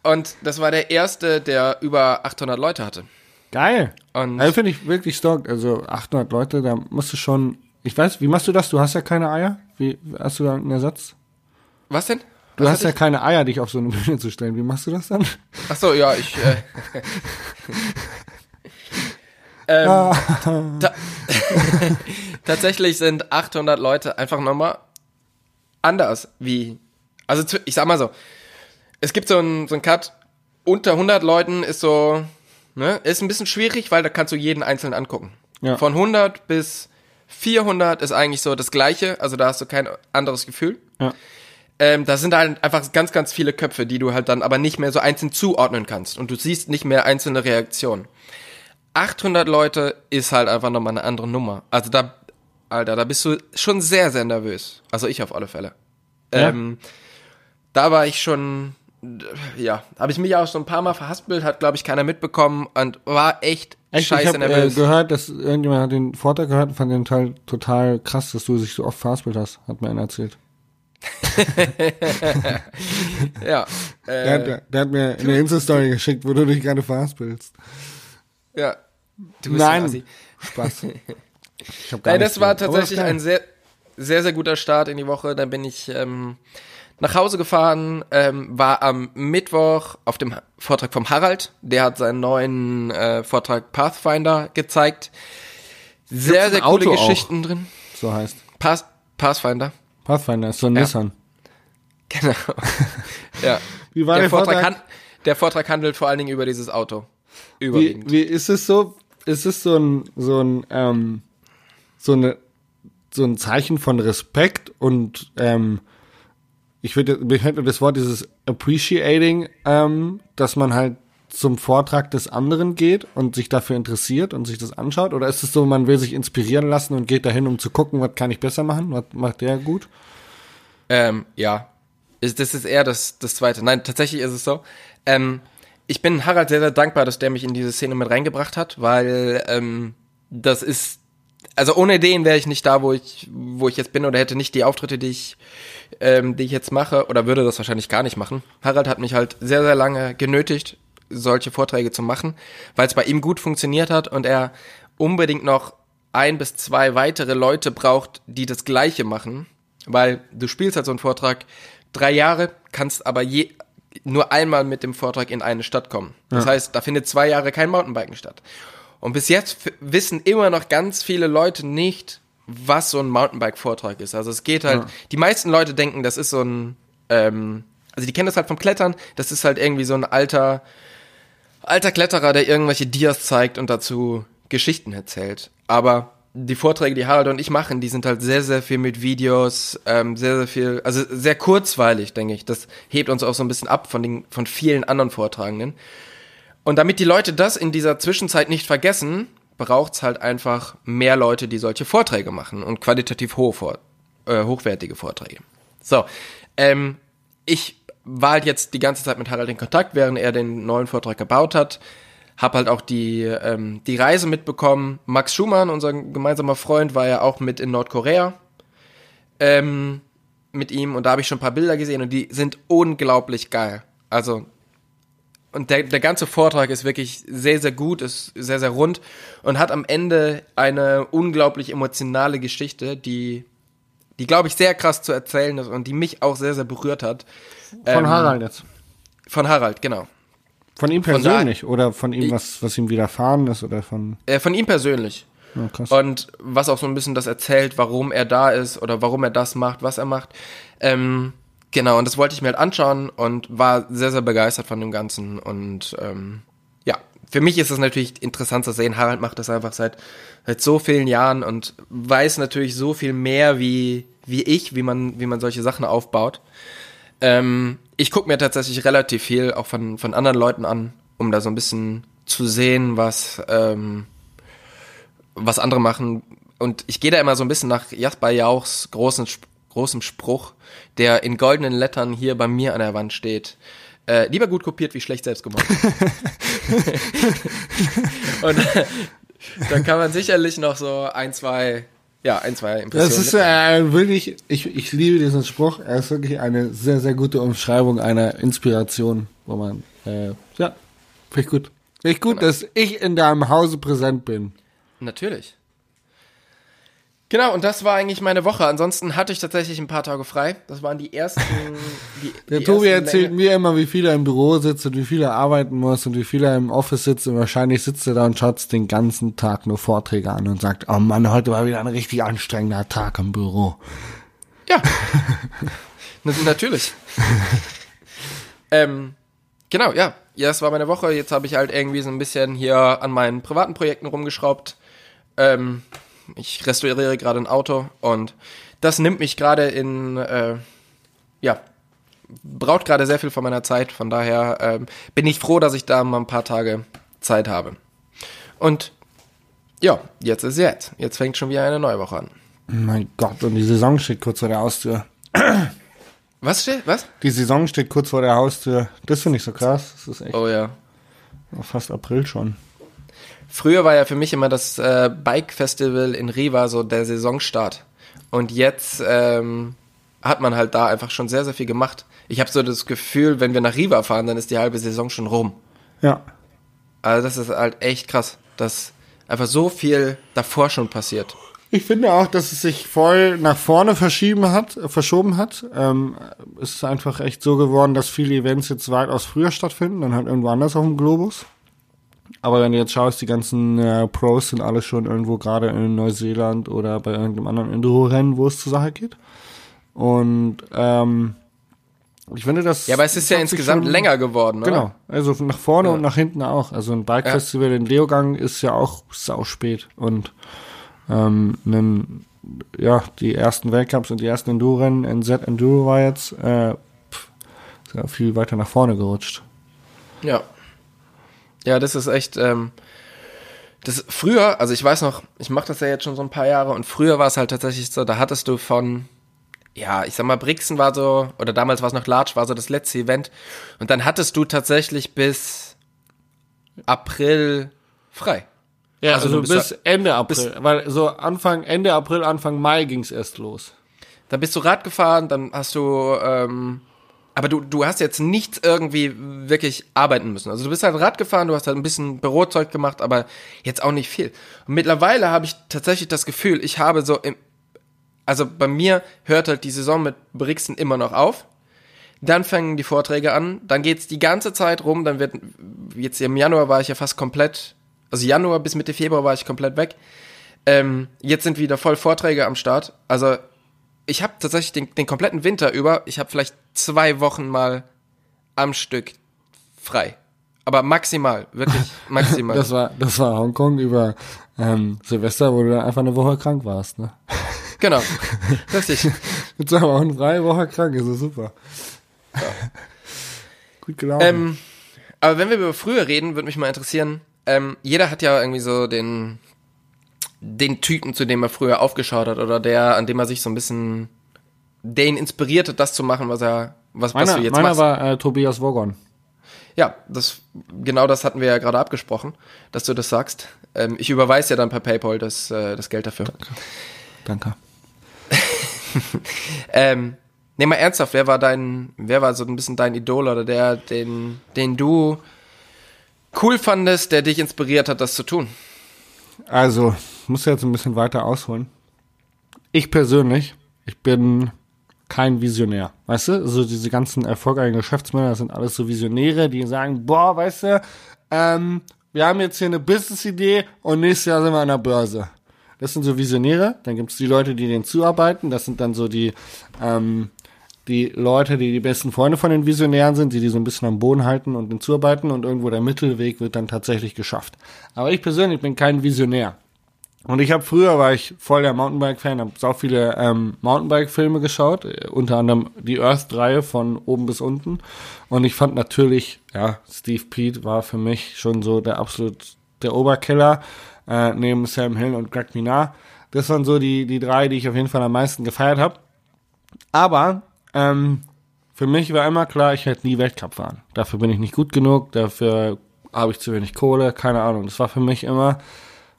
Und das war der erste, der über 800 Leute hatte. Geil. Und Also finde ich wirklich stark. Also 800 Leute, da musst du schon. Ich weiß, wie machst du das? Du hast ja keine Eier. Wie hast du da einen Ersatz? was denn? Du hast ja keine Eier, dich auf so eine Bühne zu stellen. Wie machst du das dann? Ach so, ja, ich. Äh, <laughs> ähm, ta <laughs> tatsächlich sind 800 Leute einfach nochmal anders wie. Also ich sag mal so, es gibt so einen so einen Cut unter 100 Leuten ist so, ne, ist ein bisschen schwierig, weil da kannst du jeden einzeln angucken. Ja. Von 100 bis 400 ist eigentlich so das Gleiche, also da hast du kein anderes Gefühl. Ja. Ähm, da sind halt einfach ganz, ganz viele Köpfe, die du halt dann aber nicht mehr so einzeln zuordnen kannst und du siehst nicht mehr einzelne Reaktionen. 800 Leute ist halt einfach nochmal eine andere Nummer. Also da, Alter, da bist du schon sehr, sehr nervös. Also ich auf alle Fälle. Ja. Ähm, da war ich schon, ja, habe ich mich auch schon ein paar Mal verhaspelt, hat glaube ich keiner mitbekommen und war echt, Echt, ich scheiße habe äh, nervös. gehört, dass irgendjemand hat den Vortrag gehört und fand den Teil total krass, dass du dich so oft verhaspelt hast, hat mir einer erzählt. <laughs> ja, Der, äh, hat, der hat mir eine Insta-Story geschickt, wo du dich gerade verhaspelst. ja. Du bist Nein. ein. Spaß. <laughs> Ich hab gar Nein, das war gehört. Tatsächlich ein sehr, sehr, sehr guter Start in die Woche. Dann bin ich ähm, nach Hause gefahren, ähm, war am Mittwoch auf dem Vortrag vom Harald. Der hat seinen neuen äh, Vortrag Pathfinder gezeigt. Sehr, sehr coole Auto auch? Geschichten drin. So heißt. Path, Pathfinder. Pathfinder ist so ein Ja. Nissan. <laughs> Genau. ja. Wie war der, der Vortrag? Vortrag? der Vortrag handelt vor allen Dingen über dieses Auto. Wie, Überwiegend. wie ist es so? Ist es so ein, so ein, ähm, so eine, so ein Zeichen von Respekt und, ähm, ich würde, mir fällt nur das Wort dieses appreciating, ähm, dass man halt zum Vortrag des anderen geht und sich dafür interessiert und sich das anschaut? Oder ist es so, man will sich inspirieren lassen und geht dahin, um zu gucken, was kann ich besser machen? Was macht der gut? Ähm, ja. Ist, das ist eher das, das Zweite. Nein, tatsächlich ist es so. Ähm, ich bin Harald sehr, sehr dankbar, dass der mich in diese Szene mit reingebracht hat, weil ähm, das ist, also ohne den wäre ich nicht da, wo ich, wo ich jetzt bin oder hätte nicht die Auftritte, die ich, ähm, die ich jetzt mache oder würde das wahrscheinlich gar nicht machen. Harald hat mich halt sehr, sehr lange genötigt, solche Vorträge zu machen, weil es bei ihm gut funktioniert hat und er unbedingt noch ein bis zwei weitere Leute braucht, die das Gleiche machen, weil du spielst halt so einen Vortrag drei Jahre, kannst aber je, nur einmal mit dem Vortrag in eine Stadt kommen. Das heißt, da findet zwei Jahre kein Mountainbiken statt. Und bis jetzt wissen immer noch ganz viele Leute nicht, was so ein Mountainbike-Vortrag ist. Also es geht halt, die meisten Leute denken, das ist so ein, ähm, also die kennen das halt vom Klettern, das ist halt irgendwie so ein alter, alter Kletterer, der irgendwelche Dias zeigt und dazu Geschichten erzählt. Aber die Vorträge, die Harald und ich machen, die sind halt sehr, sehr viel mit Videos, ähm, sehr, sehr viel, also sehr kurzweilig, denke ich. Das hebt uns auch so ein bisschen ab von den, von vielen anderen Vortragenden. Und damit die Leute das in dieser Zwischenzeit nicht vergessen, braucht's halt einfach mehr Leute, die solche Vorträge machen und qualitativ hoch, vor, äh, hochwertige Vorträge. So, ähm, ich war halt jetzt die ganze Zeit mit Harald in Kontakt, während er den neuen Vortrag gebaut hat. Hab halt auch die, ähm, die Reise mitbekommen. Max Schumann, unser gemeinsamer Freund, war ja auch mit in Nordkorea ähm, mit ihm und da habe ich schon ein paar Bilder gesehen und die sind unglaublich geil. Also und der, der ganze Vortrag ist wirklich sehr, sehr gut, ist sehr, sehr rund und hat am Ende eine unglaublich emotionale Geschichte, die, die glaube ich, sehr krass zu erzählen ist und die mich auch sehr, sehr berührt hat. Von Ähm, Harald jetzt. Von Harald, genau. Von ihm von persönlich oder von ihm, was, was ihm widerfahren ist oder von, Äh, von ihm persönlich. ja. Und was auch so ein bisschen das erzählt, warum er da ist oder warum er das macht, was er macht. Ähm, genau, und das wollte ich mir halt anschauen und war sehr, sehr begeistert von dem Ganzen. Und ähm, ja, für mich ist es natürlich interessant zu sehen, Harald macht das einfach seit, seit so vielen Jahren und weiß natürlich so viel mehr wie, wie ich, wie man, wie man solche Sachen aufbaut. Ähm, ich gucke mir tatsächlich relativ viel auch von, von anderen Leuten an, um da so ein bisschen zu sehen, was, ähm, was andere machen. Und ich gehe da immer so ein bisschen nach Jasper Jauchs großen, großem Spruch, der in goldenen Lettern hier bei mir an der Wand steht. Äh, lieber gut kopiert wie schlecht selbst gemacht. <laughs> Und <laughs> da kann man sicherlich noch so ein, zwei Ja, ein, zwei Impressionen. Das ist äh, wirklich, ich, ich liebe diesen Spruch. Er ist wirklich eine sehr, sehr gute Umschreibung einer Inspiration, wo man, äh, ja, finde ich gut. Finde ich gut, dass ich in deinem Hause präsent bin. Natürlich. Genau, und das war eigentlich meine Woche. Ansonsten hatte ich tatsächlich ein paar Tage frei. Das waren die ersten. Die, <laughs> Der die Tobi ersten erzählt Länge- mir immer, wie viel er im Büro sitzt und wie viel er arbeiten muss und wie viel er im Office sitzt und wahrscheinlich sitzt er da und schaut den ganzen Tag nur Vorträge an und sagt, oh Mann, heute war wieder ein richtig anstrengender Tag im Büro. Ja. <laughs> Na- Natürlich. <laughs> ähm, genau, ja. Ja, das war meine Woche. Jetzt habe ich halt irgendwie so ein bisschen hier an meinen privaten Projekten rumgeschraubt. Ähm, ich restauriere gerade ein Auto und das nimmt mich gerade in, äh, ja, braucht gerade sehr viel von meiner Zeit. Von daher ähm, bin ich froh, dass ich da mal ein paar Tage Zeit habe. Und ja, jetzt ist jetzt. Jetzt fängt schon wieder eine neue Woche an. Mein Gott, und die Saison steht kurz vor der Haustür. Was steht? Was? Die Saison steht kurz vor der Haustür. Das finde ich so krass. Das ist echt Oh ja. fast April schon. Früher war ja für mich immer das äh, Bike Festival in Riva so der Saisonstart. Und jetzt ähm, hat man halt da einfach schon sehr, sehr viel gemacht. Ich habe so das Gefühl, wenn wir nach Riva fahren, dann ist die halbe Saison schon rum. Ja. Also das ist halt echt krass, dass einfach so viel davor schon passiert. Ich finde auch, dass es sich voll nach vorne verschieben hat, äh, verschoben hat. Ähm, es ist einfach echt so geworden, dass viele Events jetzt weitaus früher stattfinden, dann halt irgendwo anders auf dem Globus. Aber wenn du jetzt schaust, die ganzen äh, Pros sind alle schon irgendwo gerade in Neuseeland oder bei irgendeinem anderen Enduro-Rennen, wo es zur Sache geht. Und ähm, ich finde das. Ja, aber es ist ja insgesamt schon- länger geworden, oder? Genau, also nach vorne Ja. und nach hinten auch. Also ein Bike-Festival in Leogang ist ja auch sau spät. Und ähm, nen, ja, die ersten Weltcups und die ersten Enduro-Rennen, NZ Enduro war jetzt äh, pff, ja viel weiter nach vorne gerutscht. Ja. Ja, das ist echt. Ähm, das früher, also ich weiß noch, ich mache das ja jetzt schon so ein paar Jahre und früher war es halt tatsächlich so, da hattest du von, ja, ich sag mal, Brixen war so, oder damals war es noch Large, war so das letzte Event und dann hattest du tatsächlich bis April frei. Ja, Also also, bis ja- Ende April, weil so Anfang, Ende April, Anfang Mai ging's erst los. Dann bist du Rad gefahren, dann hast du, ähm, aber du, du hast jetzt nichts irgendwie wirklich arbeiten müssen. Also du bist halt Rad gefahren, du hast halt ein bisschen Bürozeug gemacht, aber jetzt auch nicht viel. Und mittlerweile habe ich tatsächlich das Gefühl, ich habe so im, also bei mir hört halt die Saison mit Brixen immer noch auf. Dann fangen die Vorträge an, dann geht's die ganze Zeit rum, dann wird, jetzt im Januar war ich ja fast komplett, also Januar bis Mitte Februar war ich komplett weg. Ähm, jetzt sind wieder voll Vorträge am Start. Also ich habe tatsächlich den, den kompletten Winter über, ich habe vielleicht zwei Wochen mal am Stück frei. Aber maximal, wirklich <laughs> maximal. Das war, das war Hongkong über ähm, Silvester, wo du dann einfach eine Woche krank warst, ne? genau. <laughs> Richtig. Mit zwei Wochen frei, Woche krank, ist das super. Gut gelaufen. Ähm, aber wenn wir über früher reden, würde mich mal interessieren, ähm, jeder hat ja irgendwie so den, den Typen, zu dem er früher aufgeschaut hat oder der, an dem er sich so ein bisschen, der ihn inspiriert hat, das zu machen, was er, was, was meiner du jetzt meiner machst. war äh, Tobias Wogon. Ja, das, genau das hatten wir ja gerade abgesprochen, dass du das sagst. Ähm, ich überweise ja dann per PayPal das, äh, das Geld dafür. Danke. <laughs> Ähm, nee, mal ernsthaft, wer war dein, wer war so ein bisschen dein Idol oder der, den, den du cool fandest, der dich inspiriert hat, das zu tun? Also, ich muss jetzt ein bisschen weiter ausholen. Ich persönlich, ich bin kein Visionär. Weißt du, so diese ganzen erfolgreichen Geschäftsmänner, sind alles so Visionäre, die sagen, boah, weißt du, ähm, wir haben jetzt hier eine Business-Idee und nächstes Jahr sind wir an der Börse. Das sind so Visionäre. Dann gibt es die Leute, die denen zuarbeiten. Das sind dann so die, ähm, die Leute, die die besten Freunde von den Visionären sind, die die so ein bisschen am Boden halten und denen zuarbeiten und irgendwo der Mittelweg wird dann tatsächlich geschafft. Aber ich persönlich bin kein Visionär. Und ich habe früher war ich voll der Mountainbike-Fan, habe sau viele ähm, Mountainbike-Filme geschaut, äh, unter anderem die Earth-Reihe von oben bis unten. Und ich fand natürlich, ja, Steve Pete war für mich schon so der absolut der Oberkiller äh, neben Sam Hill und Greg Minard. Das waren so die die drei, die ich auf jeden Fall am meisten gefeiert habe. Aber ähm, für mich war immer klar, ich werde nie Weltcup fahren. Dafür bin ich nicht gut genug, dafür habe ich zu wenig Kohle, keine Ahnung. Das war für mich immer,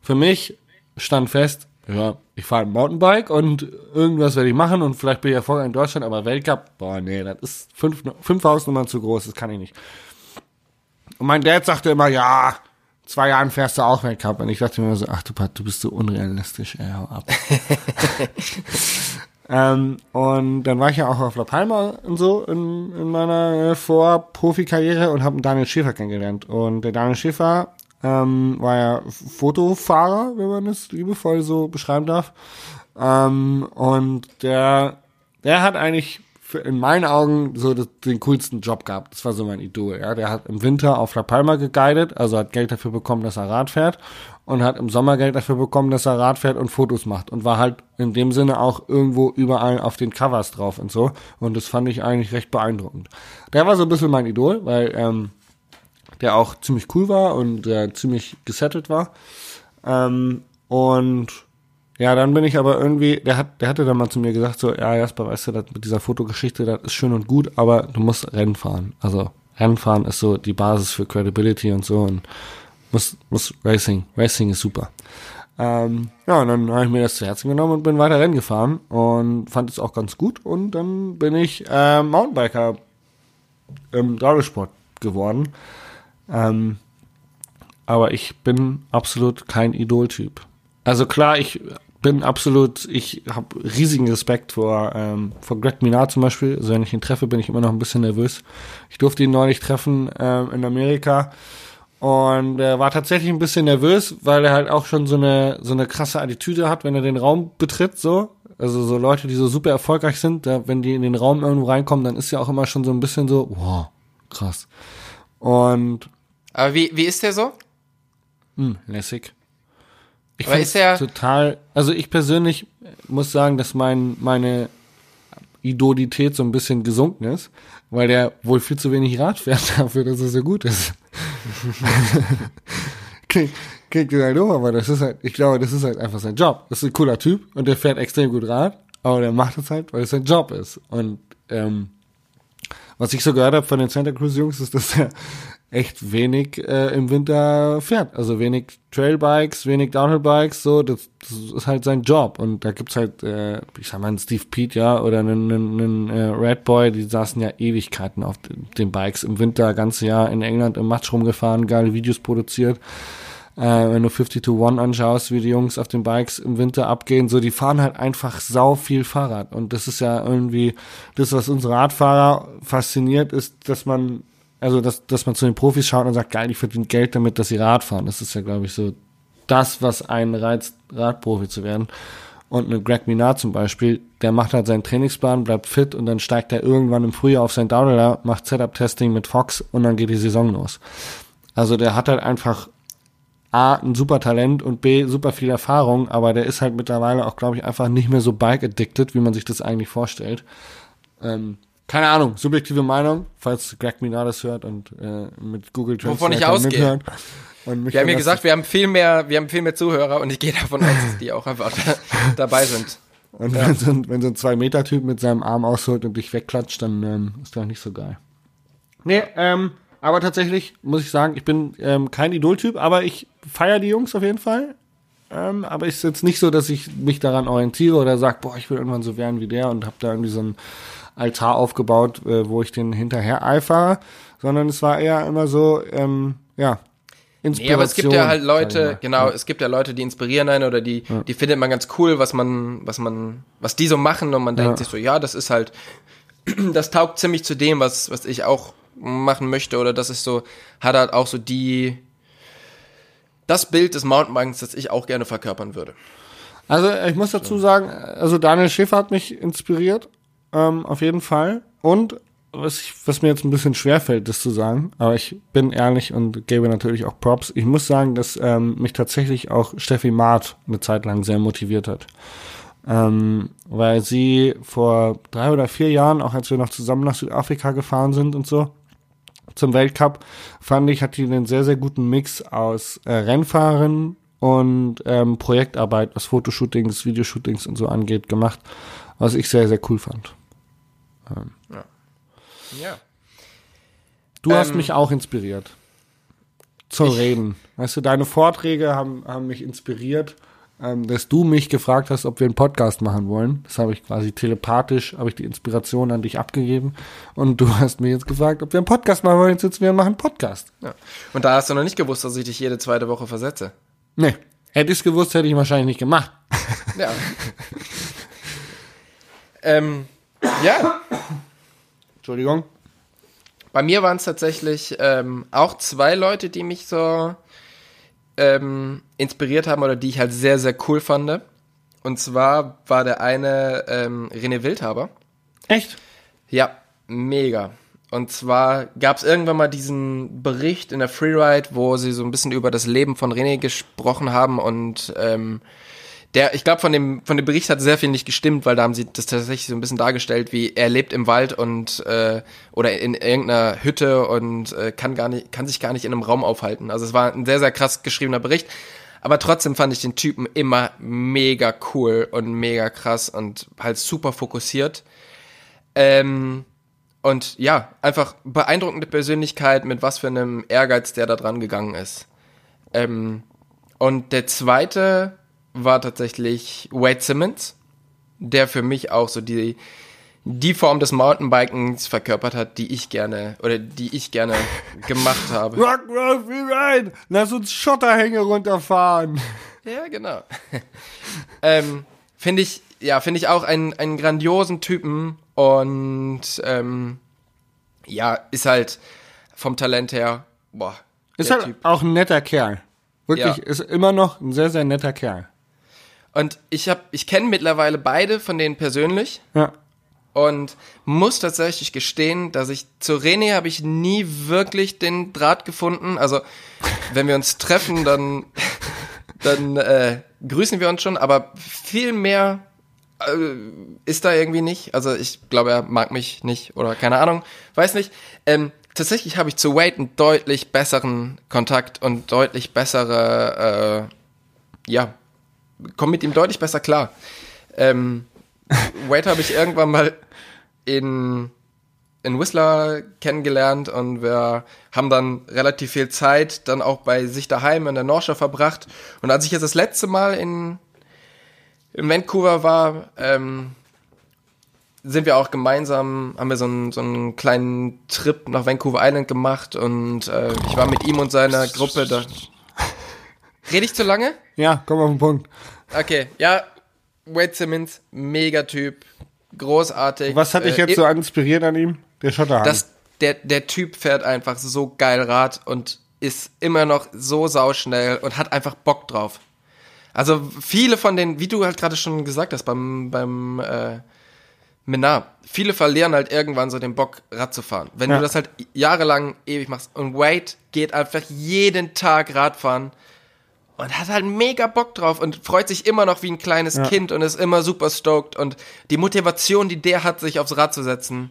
für mich stand fest, ja, ich fahre ein Mountainbike und irgendwas werde ich machen und vielleicht bin ich erfolgreich in Deutschland, aber Weltcup, boah, nee, das ist fünf, fünf Hausnummern zu groß, das kann ich nicht. Und mein Dad sagte immer, ja, zwei Jahren fährst du auch Weltcup. Und ich dachte mir so, ach du, du bist so unrealistisch, ey, hau ab. <laughs> ähm, und dann war ich ja auch auf La Palma und so in, in meiner äh, Vor-Profi-Karriere und habe Daniel Schäfer kennengelernt. Und der Daniel Schäfer ähm, war ja Fotofahrer, wenn man es liebevoll so beschreiben darf. Ähm, und der, der hat eigentlich in meinen Augen so den coolsten Job gehabt. Das war so mein Idol. Ja, der hat im Winter auf La Palma geguidet, also hat Geld dafür bekommen, dass er Rad fährt und hat im Sommer Geld dafür bekommen, dass er Rad fährt und Fotos macht und war halt in dem Sinne auch irgendwo überall auf den Covers drauf und so. Und das fand ich eigentlich recht beeindruckend. Der war so ein bisschen mein Idol, weil ähm, der auch ziemlich cool war und äh, ziemlich gesettelt war. Ähm, und ja, dann bin ich aber irgendwie, der hat, der hatte dann mal zu mir gesagt, so, ja, Jasper, weißt du, das mit dieser Fotogeschichte, das ist schön und gut, aber du musst Rennen fahren. Also Rennen fahren ist so die Basis für Credibility und so und muss, muss Racing. Racing ist super. Ähm, ja, und dann habe ich mir das zu Herzen genommen und bin weiter Rennen gefahren und fand es auch ganz gut und dann bin ich äh, Mountainbiker im Dauersport geworden. Ähm, aber ich bin absolut kein Idoltyp. Also klar, ich bin absolut, ich habe riesigen Respekt vor, ähm, vor Greg Minard zum Beispiel. Also wenn ich ihn treffe, bin ich immer noch ein bisschen nervös. Ich durfte ihn neulich treffen ähm, in Amerika und er war tatsächlich ein bisschen nervös, weil er halt auch schon so eine so eine krasse Attitüde hat, wenn er den Raum betritt, so. Also so Leute, die so super erfolgreich sind, da, wenn die in den Raum irgendwo reinkommen, dann ist ja auch immer schon so ein bisschen so, wow, krass. Und aber wie wie ist der so? Hm, lässig. Ich Aber ist er total, also ich persönlich muss sagen, dass mein, meine Idolität so ein bisschen gesunken ist, weil der wohl viel zu wenig Rad fährt <laughs> dafür, dass er so gut ist. klingt, klingt total doof, aber das ist halt, ich glaube, das ist halt einfach sein Job. Das ist ein cooler Typ und der fährt extrem gut Rad, aber der macht es halt, weil es sein Job ist. Und ähm, was ich so gehört habe von den Santa Cruz Jungs, ist, dass er echt wenig äh, im Winter fährt. Also wenig Trailbikes, wenig Downhillbikes, so, das, das ist halt sein Job. Und da gibt's halt, äh, ich sag mal, einen Steve Pete, ja, oder einen, einen, einen äh, Red Boy, die saßen ja Ewigkeiten auf den, den Bikes im Winter, ganze Jahr in England im Matsch rumgefahren, geile Videos produziert. Äh, wenn du 50 to 1 anschaust, wie die Jungs auf den Bikes im Winter abgehen, so, die fahren halt einfach sau viel Fahrrad. Und das ist ja irgendwie das, was unsere Radfahrer fasziniert, ist, dass man also dass, dass man zu den Profis schaut und sagt, geil, ich verdiene Geld damit, dass sie Rad fahren. Das ist ja, glaube ich, so das, was einen reizt, Radprofi zu werden. Und eine Greg Minard zum Beispiel, der macht halt seinen Trainingsplan, bleibt fit und dann steigt er irgendwann im Frühjahr auf sein Downhiller, macht Setup-Testing mit Fox und dann geht die Saison los. Also der hat halt einfach A, ein super Talent und B, super viel Erfahrung, aber der ist halt mittlerweile auch, glaube ich, einfach nicht mehr so bike-addicted, wie man sich das eigentlich vorstellt. Ähm, keine Ahnung, subjektive Meinung, falls Greg Minard das hört und äh, mit Google Translate Wovon ich ausgehe. Und wir haben ja gesagt, wir haben viel mehr, wir haben viel mehr Zuhörer und ich gehe davon aus, dass die auch einfach da, <laughs> dabei sind. Und ja. wenn, so ein, wenn so ein Zwei-Meter-Typ mit seinem Arm ausholt und dich wegklatscht, dann ähm, ist das nicht so geil. Nee, ähm, aber tatsächlich muss ich sagen, ich bin ähm, kein Idol-Typ, aber ich feiere die Jungs auf jeden Fall. Ähm, aber ist jetzt nicht so, dass ich mich daran orientiere oder sage, boah, ich will irgendwann so werden wie der und habe da irgendwie so ein Altar aufgebaut, äh, wo ich den hinterher eifere, sondern es war eher immer so, ähm, ja, Inspiration. Nee, aber es gibt ja halt Leute, genau, ja. es gibt ja Leute, die inspirieren einen oder die, ja. die findet man ganz cool, was man, was man, was die so machen und man denkt sich so, ja, das ist halt, <clears throat> das taugt ziemlich zu dem, was, was ich auch machen möchte oder das ist so, hat halt auch so die, das Bild des Mountainbikes, das ich auch gerne verkörpern würde. Also ich muss dazu sagen, also Daniel Schäfer hat mich inspiriert ähm, auf jeden Fall. Und was, ich, was mir jetzt ein bisschen schwerfällt, das zu sagen, aber ich bin ehrlich und gebe natürlich auch Props. Ich muss sagen, dass ähm, mich tatsächlich auch Steffi Maat eine Zeit lang sehr motiviert hat. Ähm, weil sie vor drei oder vier Jahren, auch als wir noch zusammen nach Südafrika gefahren sind und so, zum Weltcup, fand ich, hat die einen sehr, sehr guten Mix aus äh, Rennfahren und ähm, Projektarbeit, was Fotoshootings, Videoshootings und so angeht, gemacht, was ich sehr, sehr cool fand. Ja. ja. Du ähm, hast mich auch inspiriert. Zu reden. Weißt du, deine Vorträge haben, haben mich inspiriert, ähm, dass du mich gefragt hast, ob wir einen Podcast machen wollen. Das habe ich quasi telepathisch, habe ich die Inspiration an dich abgegeben. Und du hast mir jetzt gefragt, ob wir einen Podcast machen wollen. Jetzt sitzen wir und machen einen Podcast. Ja. Und da hast du noch nicht gewusst, dass ich dich jede zweite Woche versetze. Nee. Hätte ich es gewusst, hätte ich wahrscheinlich nicht gemacht. Ja. <laughs> ähm, ja. Entschuldigung. Bei mir waren es tatsächlich ähm, auch zwei Leute, die mich so ähm, inspiriert haben oder die ich halt sehr, sehr cool fand. Und zwar war der eine ähm, René Wildhaber. Echt? Ja, mega. Und zwar gab es irgendwann mal diesen Bericht in der Freeride, wo sie so ein bisschen über das Leben von René gesprochen haben und ähm, der, ich glaube, von dem, von dem Bericht hat sehr viel nicht gestimmt, weil da haben sie das tatsächlich so ein bisschen dargestellt, wie er lebt im Wald und äh, oder in irgendeiner Hütte und äh, kann gar nicht, kann sich gar nicht in einem Raum aufhalten. Also es war ein sehr, sehr krass geschriebener Bericht. Aber trotzdem fand ich den Typen immer mega cool und mega krass und halt super fokussiert. Ähm, und ja, einfach beeindruckende Persönlichkeit, mit was für einem Ehrgeiz der da dran gegangen ist. Ähm, und der zweite war tatsächlich Wade Simmons, der für mich auch so die, die Form des Mountainbikens verkörpert hat, die ich gerne oder die ich gerne <laughs> gemacht habe. Rock, roll, rein! Lass uns Schotterhänge runterfahren. Ja, genau. <laughs> ähm, finde ich, ja, finde ich auch einen, einen grandiosen Typen und ähm, ja, ist halt vom Talent her, boah. Ist halt typ. auch ein netter Kerl. Wirklich, ja. ist immer noch ein sehr, sehr netter Kerl. Und ich habe, ich kenne mittlerweile beide von denen persönlich. Ja. Und muss tatsächlich gestehen, dass ich zu René habe ich nie wirklich den Draht gefunden. Also wenn wir uns treffen, dann dann äh, grüßen wir uns schon, aber viel mehr äh, ist da irgendwie nicht. Also ich glaube, er mag mich nicht oder keine Ahnung, weiß nicht. Ähm, tatsächlich habe ich zu Wade einen deutlich besseren Kontakt und deutlich bessere, äh, ja, komme mit ihm deutlich besser klar. Ähm, Wade habe ich irgendwann mal in, in Whistler kennengelernt und wir haben dann relativ viel Zeit dann auch bei sich daheim in der Nordschaft verbracht. Und als ich jetzt das letzte Mal in, in Vancouver war, ähm, sind wir auch gemeinsam, haben wir so einen, so einen kleinen Trip nach Vancouver Island gemacht und äh, ich war mit ihm und seiner Gruppe da. Rede ich zu lange? Ja, komm auf den Punkt. Okay, ja, Wade Simmons, Megatyp, großartig. Was hat dich äh, jetzt so inspiriert an ihm? Der Schotterhang. Das, der, der Typ fährt einfach so geil Rad und ist immer noch so sauschnell und hat einfach Bock drauf. Also viele von den, wie du halt gerade schon gesagt hast beim, beim äh, Minar, viele verlieren halt irgendwann so den Bock, Rad zu fahren. Wenn ja. du das halt jahrelang ewig machst und Wade geht einfach jeden Tag Radfahren und hat halt mega Bock drauf und freut sich immer noch wie ein kleines ja. Kind und ist immer super stoked und die Motivation, die der hat, sich aufs Rad zu setzen,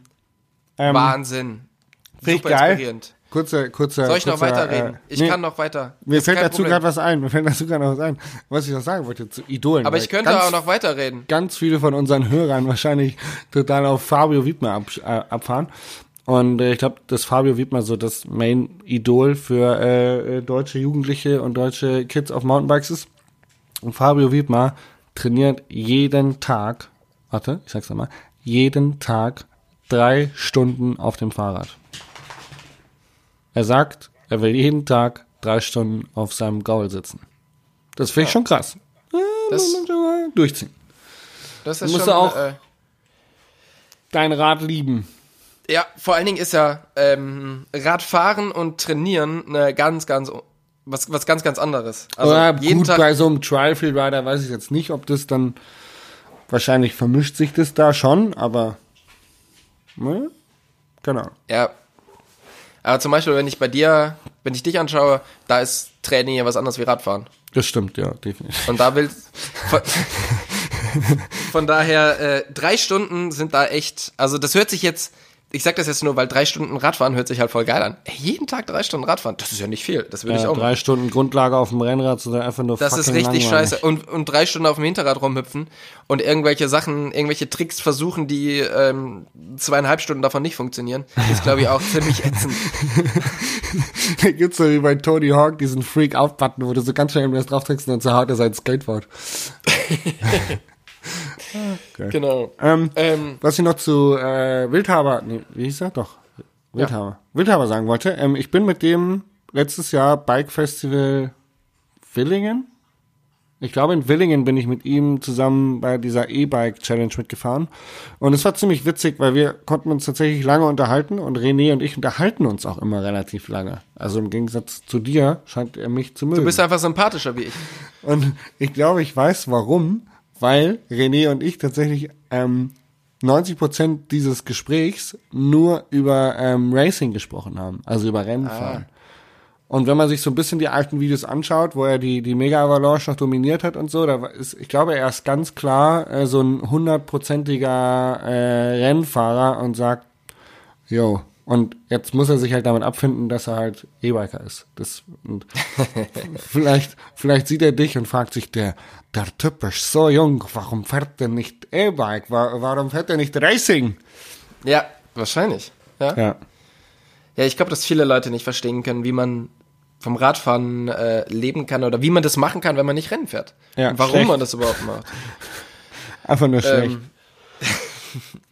ähm, Wahnsinn. Super geil. inspirierend. Kurzer, kurzer. Soll ich kurzer, noch weiterreden? Äh, ich nee, kann noch weiter. Mir fällt dazu gerade was ein. Mir fällt dazu gerade was ein, was ich noch sagen wollte zu Idolen. Aber ich könnte auch noch weiterreden. Ganz viele von unseren Hörern wahrscheinlich total auf Fabio Wiedmer ab, äh, abfahren. Und äh, ich glaube, dass Fabio Wiedmer so das Main-Idol für äh, äh, deutsche Jugendliche und deutsche Kids auf Mountainbikes ist. Und Fabio Wiedmer trainiert jeden Tag, warte, ich sag's nochmal, jeden Tag drei Stunden auf dem Fahrrad. Er sagt, er will jeden Tag drei Stunden auf seinem Gaul sitzen. Das finde ich ja. schon krass. Das, durchziehen. Das ist du musst schon, auch äh, dein Rad lieben. Ja, vor allen Dingen ist ja ähm, Radfahren und Trainieren eine ganz, ganz was, was ganz, ganz anderes. Also Oder jeden gut, Tag bei so einem Trial Field Rider weiß ich jetzt nicht, ob das dann wahrscheinlich vermischt sich das da schon, aber ne? genau. Ja. Aber zum Beispiel, wenn ich bei dir, wenn ich dich anschaue, da ist Training ja was anderes wie Radfahren. Das stimmt, ja, definitiv. Und da willst von, von daher, äh, drei Stunden sind da echt, also das hört sich jetzt ich sag das jetzt nur, weil drei Stunden Radfahren hört sich halt voll geil an. Ey, jeden Tag drei Stunden Radfahren, das ist ja nicht viel. Das ich Ja, auch machen. drei Stunden Grundlage auf dem Rennrad sind einfach nur Das ist richtig langweilig. scheiße. Und, und drei Stunden auf dem Hinterrad rumhüpfen und irgendwelche Sachen, irgendwelche Tricks versuchen, die ähm, zweieinhalb Stunden davon nicht funktionieren, ist, glaube ich, auch <laughs> ziemlich ätzend. Da gibt's so wie bei Tony Hawk diesen Freak-Out-Button, wo du so ganz schnell das drauf und dann zerhaut er sein Skateboard. <laughs> Genau. Ähm, Ähm, was ich noch zu äh, Wildhaber, nee, wie hieß er? Doch, Wildhaber. Wildhaber sagen wollte, ähm, ich bin mit dem letztes Jahr Bike Festival Willingen. Ich glaube, in Willingen bin ich mit ihm zusammen bei dieser E-Bike Challenge mitgefahren. Und es war ziemlich witzig, weil wir konnten uns tatsächlich lange unterhalten und René und ich unterhalten uns auch immer relativ lange. Also im Gegensatz zu dir scheint er mich zu mögen. du bist einfach sympathischer wie ich. Und ich glaube, ich weiß warum, weil René und ich tatsächlich ähm, 90 Prozent dieses Gesprächs nur über ähm, Racing gesprochen haben, also über Rennfahren. Und wenn man sich so ein bisschen die alten Videos anschaut, wo er die, die Mega Avalanche noch dominiert hat und so, da ist, ich glaube, er ist ganz klar äh, so ein hundertprozentiger äh, Rennfahrer und sagt, Jo, und jetzt muss er sich halt damit abfinden, dass er halt E-Biker ist. Das, und <laughs> vielleicht, vielleicht sieht er dich und fragt sich, der, der Typ ist so jung, warum fährt er nicht E-Bike? Wa- Warum fährt er nicht Racing? Ja, wahrscheinlich. Ja, ja. Ja. ich glaube, dass viele Leute nicht verstehen können, wie man vom Radfahren äh, leben kann oder wie man das machen kann, wenn man nicht Rennen fährt. Ja, Und warum schlecht. man das überhaupt macht. <laughs> Einfach nur schlecht. Ähm, <laughs>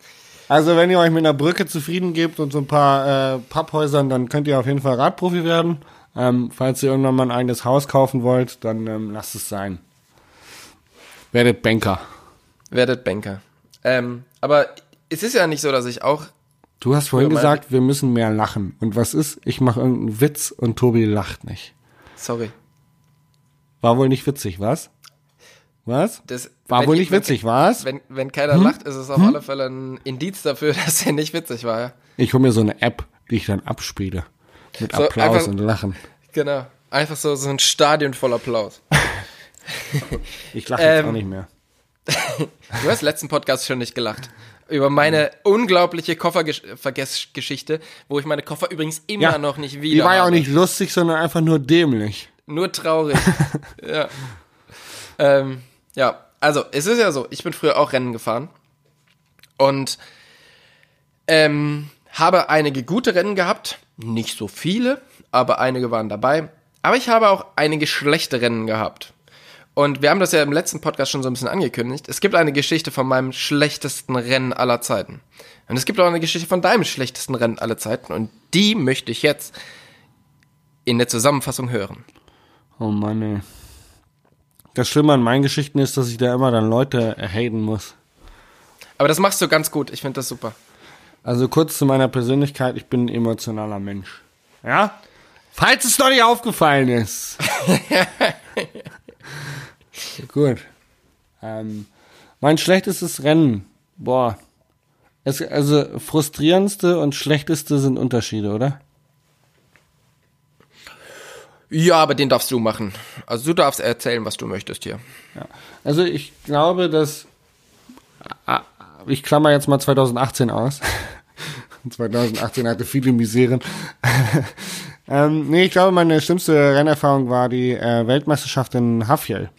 Also wenn ihr euch mit einer Brücke zufrieden gebt und so ein paar äh, Papphäusern, dann könnt ihr auf jeden Fall Radprofi werden. Ähm, falls ihr irgendwann mal ein eigenes Haus kaufen wollt, dann ähm, lasst es sein. Werdet Banker. werdet Banker. Ähm, aber es ist ja nicht so, dass ich auch Du hast vorhin gesagt, wir müssen mehr lachen. Und was ist? Ich mache irgendeinen Witz und Tobi lacht nicht. Sorry. War wohl nicht witzig, was? Was? Das, War wenn wohl ich- nicht witzig, was? Wenn, wenn keiner lacht, ist es auf alle Fälle ein Indiz dafür, <laughs> dass er nicht witzig war. Ich hole mir so eine App, die ich dann abspiele. Mit So, Applaus einfach- und Lachen. Genau. Einfach so, so ein Stadion voll Applaus. <laughs> Ich lache jetzt Ähm, auch nicht mehr. <laughs> Du hast letzten Podcast schon nicht gelacht. Über meine unglaubliche Koffervergessgeschichte, wo ich meine Koffer übrigens immer Ja, noch nicht Die wieder war ja auch nicht lustig, sondern einfach nur dämlich. Nur traurig. ja. Ähm, ja, also es ist ja so, ich bin früher auch Rennen gefahren und ähm, habe einige gute Rennen gehabt, nicht so viele, aber einige waren dabei. Aber ich habe auch einige schlechte Rennen gehabt. Und wir haben das ja im letzten Podcast schon so ein bisschen angekündigt. Es gibt eine Geschichte von meinem schlechtesten Rennen aller Zeiten. Und es gibt auch eine Geschichte von deinem schlechtesten Rennen aller Zeiten. Und die möchte ich jetzt in der Zusammenfassung hören. Oh Mann, ey. Das Schlimme an meinen Geschichten ist, dass ich da immer dann Leute haten muss. Aber das machst du ganz gut. Ich finde das super. Also kurz zu meiner Persönlichkeit, ich bin ein emotionaler Mensch. Ja? Falls es noch nicht aufgefallen ist. <laughs> Gut. Ähm, mein schlechtestes Rennen. Boah. Es, also frustrierendste und schlechteste sind Unterschiede, oder? Ja, aber den darfst du machen. Also du darfst erzählen, was du möchtest hier. Also ich glaube, dass ich klammer jetzt mal 2018 aus. <laughs> 2018 hatte viele Miseren. <laughs> ähm, nee, ich glaube, meine schlimmste Rennerfahrung war die äh, Weltmeisterschaft in Hafjell,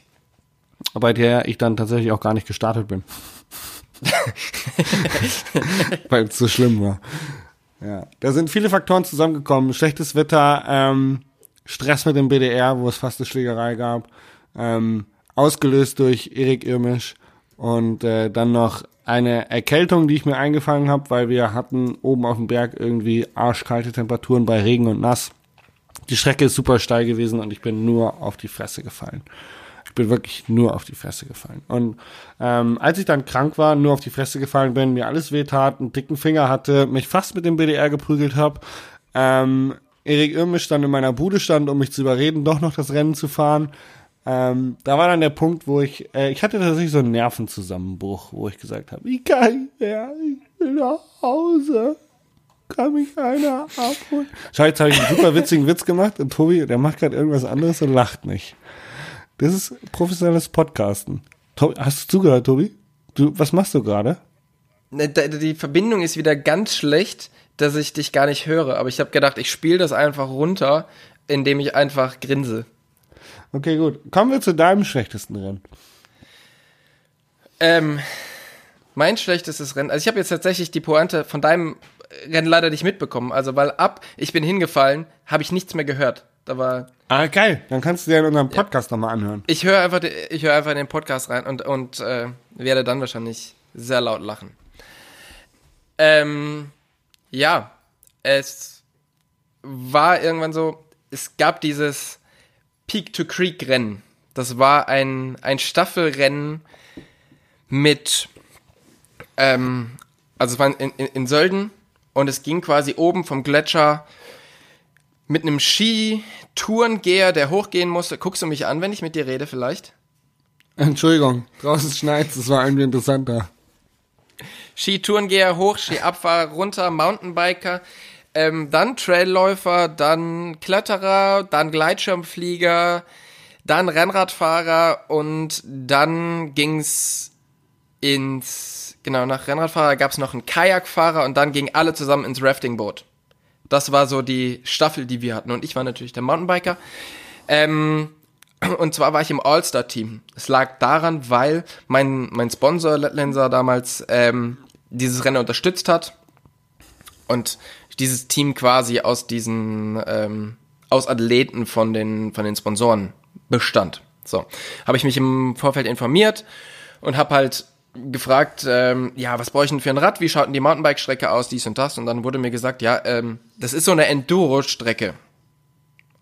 bei der ich dann tatsächlich auch gar nicht gestartet bin. <laughs> Weil es so schlimm war. Ja, da sind viele Faktoren zusammengekommen. Schlechtes Wetter, ähm, Stress mit dem BDR, wo es fast eine Schlägerei gab, ähm, ausgelöst durch Erik Irmisch und äh, dann noch eine Erkältung, die ich mir eingefangen habe, weil wir hatten oben auf dem Berg irgendwie arschkalte Temperaturen bei Regen und Nass. Die Strecke ist super steil gewesen und ich bin nur auf die Fresse gefallen. Ich bin wirklich nur auf die Fresse gefallen. Und ähm, als ich dann krank war, nur auf die Fresse gefallen bin, mir alles wehtat, einen dicken Finger hatte, mich fast mit dem BDR geprügelt habe, ähm, Erik Irmisch dann in meiner Bude stand, um mich zu überreden, doch noch das Rennen zu fahren. Ähm, da war dann der Punkt, wo ich, äh, ich hatte tatsächlich so einen Nervenzusammenbruch, wo ich gesagt habe, ich kann nicht mehr, ich will nach Hause. Kann mich einer abholen? Schau, jetzt habe ich einen super witzigen Witz gemacht und Tobi, der macht gerade irgendwas anderes und lacht nicht. Das ist professionelles Podcasten. Tobi, hast du zugehört, Tobi? Du, was machst du gerade? Die Verbindung ist wieder ganz schlecht, dass ich dich gar nicht höre. Aber ich habe gedacht, ich spiele das einfach runter, indem ich einfach grinse. Okay, gut. Kommen wir zu deinem schlechtesten Rennen. Ähm, mein schlechtestes Rennen. Also ich habe jetzt tatsächlich die Pointe von deinem Rennen leider nicht mitbekommen. Also weil ab, ich bin hingefallen, habe ich nichts mehr gehört. Da war, Ah, geil. Dann kannst du dir in unserem Podcast nochmal anhören. ich höre einfach, ich höre einfach in den Podcast rein und und äh, werde dann wahrscheinlich sehr laut lachen. Ähm, ja, es war irgendwann so, es gab dieses Peak to Creek Rennen. Das war ein, ein Staffelrennen mit, ähm, also es war in, in, in Sölden und es ging quasi oben vom Gletscher mit einem Skitourengeher, der hochgehen musste. Guckst du mich an, wenn ich mit dir rede vielleicht? Entschuldigung, draußen schneit das war irgendwie interessanter. Skitourengeher hoch, Skiabfahrer runter, Mountainbiker, ähm, dann Trailläufer, dann Kletterer, dann Gleitschirmflieger, dann Rennradfahrer und dann ging's ins, genau, nach Rennradfahrer gab's noch einen Kajakfahrer und dann gingen alle zusammen ins Raftingboot. Das war so die Staffel, die wir hatten und ich war natürlich der Mountainbiker. Ähm, und zwar war ich im All-Star-Team. Es lag daran, weil mein, mein Sponsor Lenser damals ähm, dieses Rennen unterstützt hat und dieses Team quasi aus diesen ähm, aus Athleten von den von den Sponsoren bestand. So habe ich mich im Vorfeld informiert und habe halt gefragt, ähm, ja, was brauche ich denn für ein Rad? Wie schaut denn die Mountainbike-Strecke aus? Dies und das. Und dann wurde mir gesagt, ja, ähm, das ist so eine Enduro-Strecke.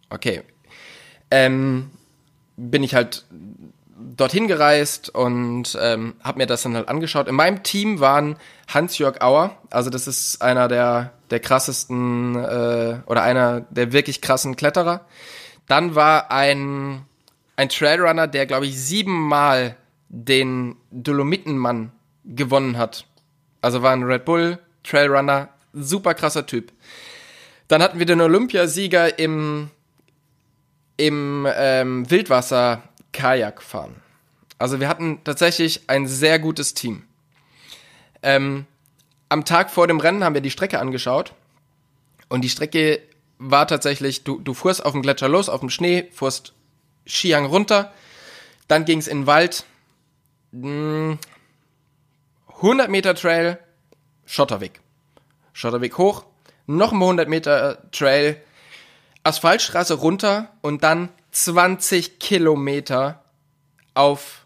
Okay. Ähm, bin ich halt dorthin gereist und ähm, habe mir das dann halt angeschaut. In meinem Team waren Hans-Jörg Auer, also das ist einer der, der krassesten äh, oder einer der wirklich krassen Kletterer. Dann war ein, ein Trailrunner, der glaube ich siebenmal den Dolomitenmann gewonnen hat. Also war ein Red Bull Trailrunner, super krasser Typ. Dann hatten wir den Olympiasieger im im ähm, Wildwasser Kajak fahren. Also wir hatten tatsächlich ein sehr gutes Team. Ähm, am Tag vor dem Rennen haben wir die Strecke angeschaut und die Strecke war tatsächlich, du, du fuhrst auf dem Gletscher los, auf dem Schnee, fuhrst Skihang runter, dann ging es in den Wald, mh, 100 Meter Trail, Schotterweg. Schotterweg hoch, noch mal 100 Meter Trail, Asphaltstraße runter und dann 20 Kilometer auf,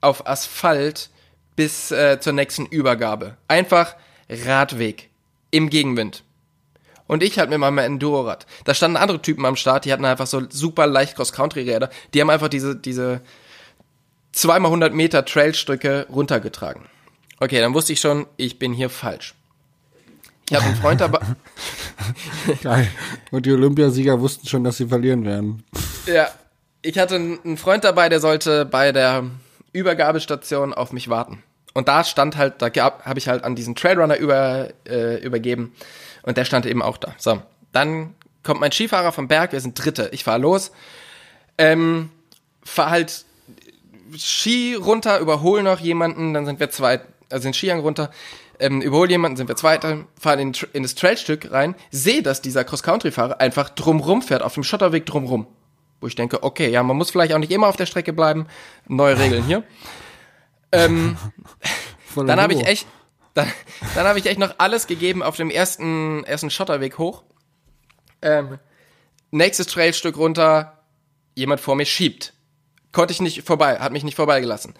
auf Asphalt bis äh, zur nächsten Übergabe. Einfach Radweg im Gegenwind. Und ich halt mit meinem Enduro-Rad. Da standen andere Typen am Start, die hatten einfach so super leicht Cross-Country-Räder. Die haben einfach diese, diese zweimal 100 Meter Trailstücke runtergetragen. Okay, dann wusste ich schon, ich bin hier falsch. Ich habe einen Freund dabei. <laughs> Geil. Und die Olympiasieger wussten schon, dass sie verlieren werden. Ja, ich hatte einen Freund dabei, der sollte bei der Übergabestation auf mich warten. Und da stand halt, da habe ich halt an diesen Trailrunner über, äh, übergeben und der stand eben auch da. So, dann kommt mein Skifahrer vom Berg, wir sind Dritte. Ich fahre los, ähm, fahr halt Ski runter, überhole noch jemanden, dann sind wir zwei, also den Skihang runter, ähm, überhole jemanden, sind wir Zweiter, fahren in, in das Trailstück rein, sehe, dass dieser Cross-Country-Fahrer einfach drumrum fährt, auf dem Schotterweg drumrum. Wo ich denke, okay, ja, man muss vielleicht auch nicht immer auf der Strecke bleiben. Neue Regeln hier. ähm, <laughs> dann habe ich echt, dann, dann habe ich echt noch alles gegeben auf dem ersten, ersten Schotterweg hoch. Ähm, nächstes Trailstück runter, jemand vor mir schiebt. Konnte ich nicht vorbei, hat mich nicht vorbeigelassen.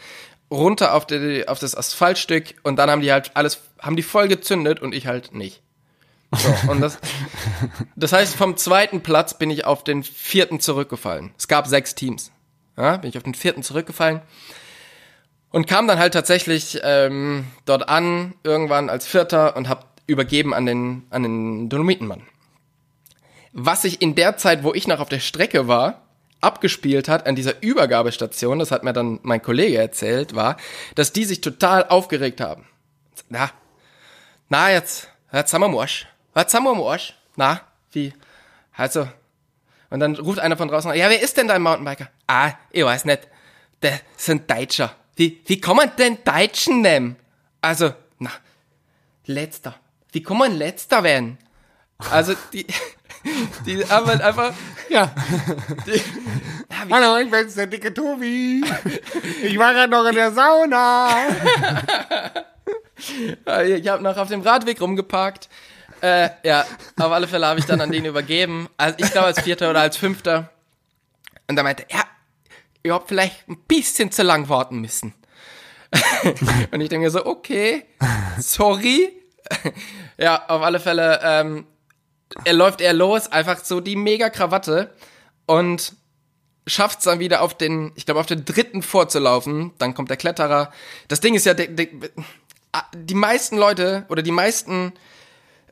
Runter auf, die, auf das Asphaltstück und dann haben die halt alles, haben die voll gezündet und ich halt nicht. So, und das, das heißt, vom zweiten Platz bin ich auf den vierten zurückgefallen. Es gab sechs Teams. Ja, bin ich auf den vierten zurückgefallen und kam dann halt tatsächlich ähm, dort an, irgendwann als Vierter und hab übergeben an den, an den Dolomitenmann. Was sich in der Zeit, wo ich noch auf der Strecke war, abgespielt hat an dieser Übergabestation, das hat mir dann mein Kollege erzählt, war, dass die sich total aufgeregt haben. Na, na jetzt, jetzt haben wir Morsch. Jetzt haben wir Morsch. Na, wie? Also, und dann ruft einer von draußen, ja, wer ist denn dein Mountainbiker? Ah, ich weiß nicht. Der sind Deutscher. Wie, wie kann man denn Deutschen nehmen? Also, Na, letzter. Wie kann man letzter werden? Also die, <laughs> die haben halt einfach, Ja. die, Hallo, ich bin's, der dicke Tobi. Ich war gerade noch in der Sauna. <laughs> ich habe noch auf dem Radweg rumgeparkt. Äh, ja, auf alle Fälle habe ich dann an den übergeben. Also ich glaube als Vierter oder als Fünfter. Und er meinte, ja, ihr habt vielleicht ein bisschen zu lang warten müssen. <laughs> Und ich denke so, okay, sorry. ja, auf alle Fälle, ähm, er läuft eher los, einfach so die mega Krawatte und schafft es dann wieder auf den, ich glaube, auf den dritten vorzulaufen. Dann kommt der Kletterer. Das Ding ist ja, de, de, die meisten Leute oder die meisten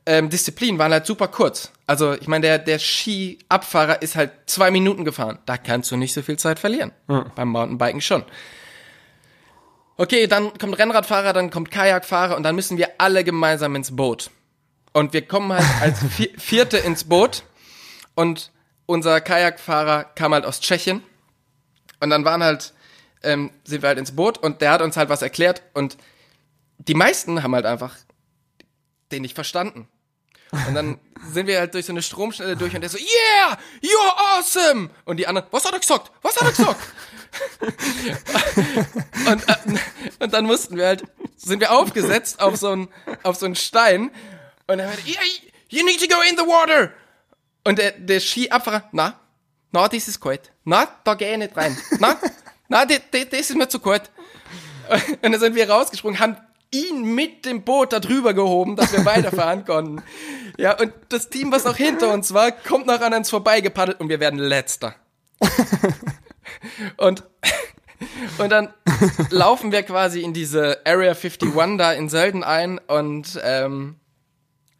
ähm, Disziplinen waren halt super kurz. Also ich meine, der, der Ski-Abfahrer ist halt zwei Minuten gefahren. Da kannst du nicht so viel Zeit verlieren. Beim Mountainbiken schon. Okay, dann kommt Rennradfahrer, dann kommt Kajakfahrer und dann müssen wir alle gemeinsam ins Boot. Und wir kommen halt als <laughs> Vi- Vierte ins Boot und unser Kajakfahrer kam halt aus Tschechien und dann waren halt, ähm, sind wir halt ins Boot und der hat uns halt was erklärt und die meisten haben halt einfach den nicht verstanden. Und dann sind wir halt durch so eine Stromschnelle durch und der so, yeah, you're awesome! Und die anderen, was hat er gesagt? Was hat er gesagt? <laughs> und, äh, und dann mussten wir halt, sind wir aufgesetzt auf so einen, auf so einen Stein und er meinte, yeah, you need to go in the water! Und der, der Skiabfahrer, na, na, das ist kalt. Na, da geh ich nicht rein. Na, na, das ist mir zu kalt. Und dann sind wir rausgesprungen, haben ihn mit dem Boot da drüber gehoben, dass wir weiterfahren <laughs> konnten. Ja, und das Team, was noch hinter uns war, kommt noch an uns vorbeigepaddelt und wir werden letzter. <laughs> und, und dann laufen wir quasi in diese Area 51 da in Sölden ein und ähm,